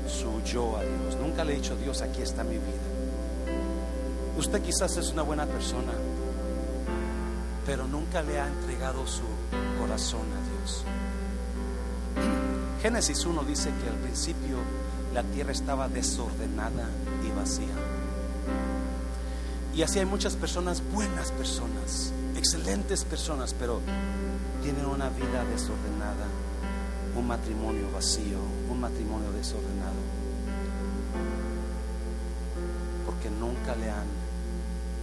A: su yo a Dios, nunca le ha dicho, Dios, aquí está mi vida. Usted quizás es una buena persona, pero nunca le ha entregado su corazón a Dios. Génesis 1 dice que al principio la tierra estaba desordenada y vacía. Y así hay muchas personas, buenas personas, excelentes personas, pero tienen una vida desordenada, un matrimonio vacío, un matrimonio desordenado, porque nunca le han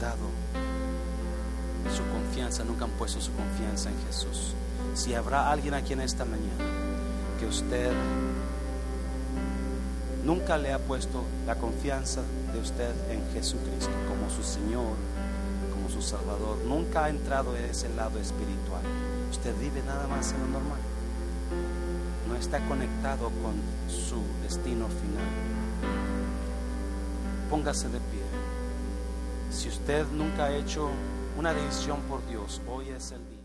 A: dado nunca han puesto su confianza en Jesús. Si habrá alguien aquí en esta mañana que usted nunca le ha puesto la confianza de usted en Jesucristo como su Señor, como su Salvador, nunca ha entrado en ese lado espiritual. Usted vive nada más en lo normal. No está conectado con su destino final. Póngase de pie. Si usted nunca ha hecho una decisión por Dios, hoy es el día.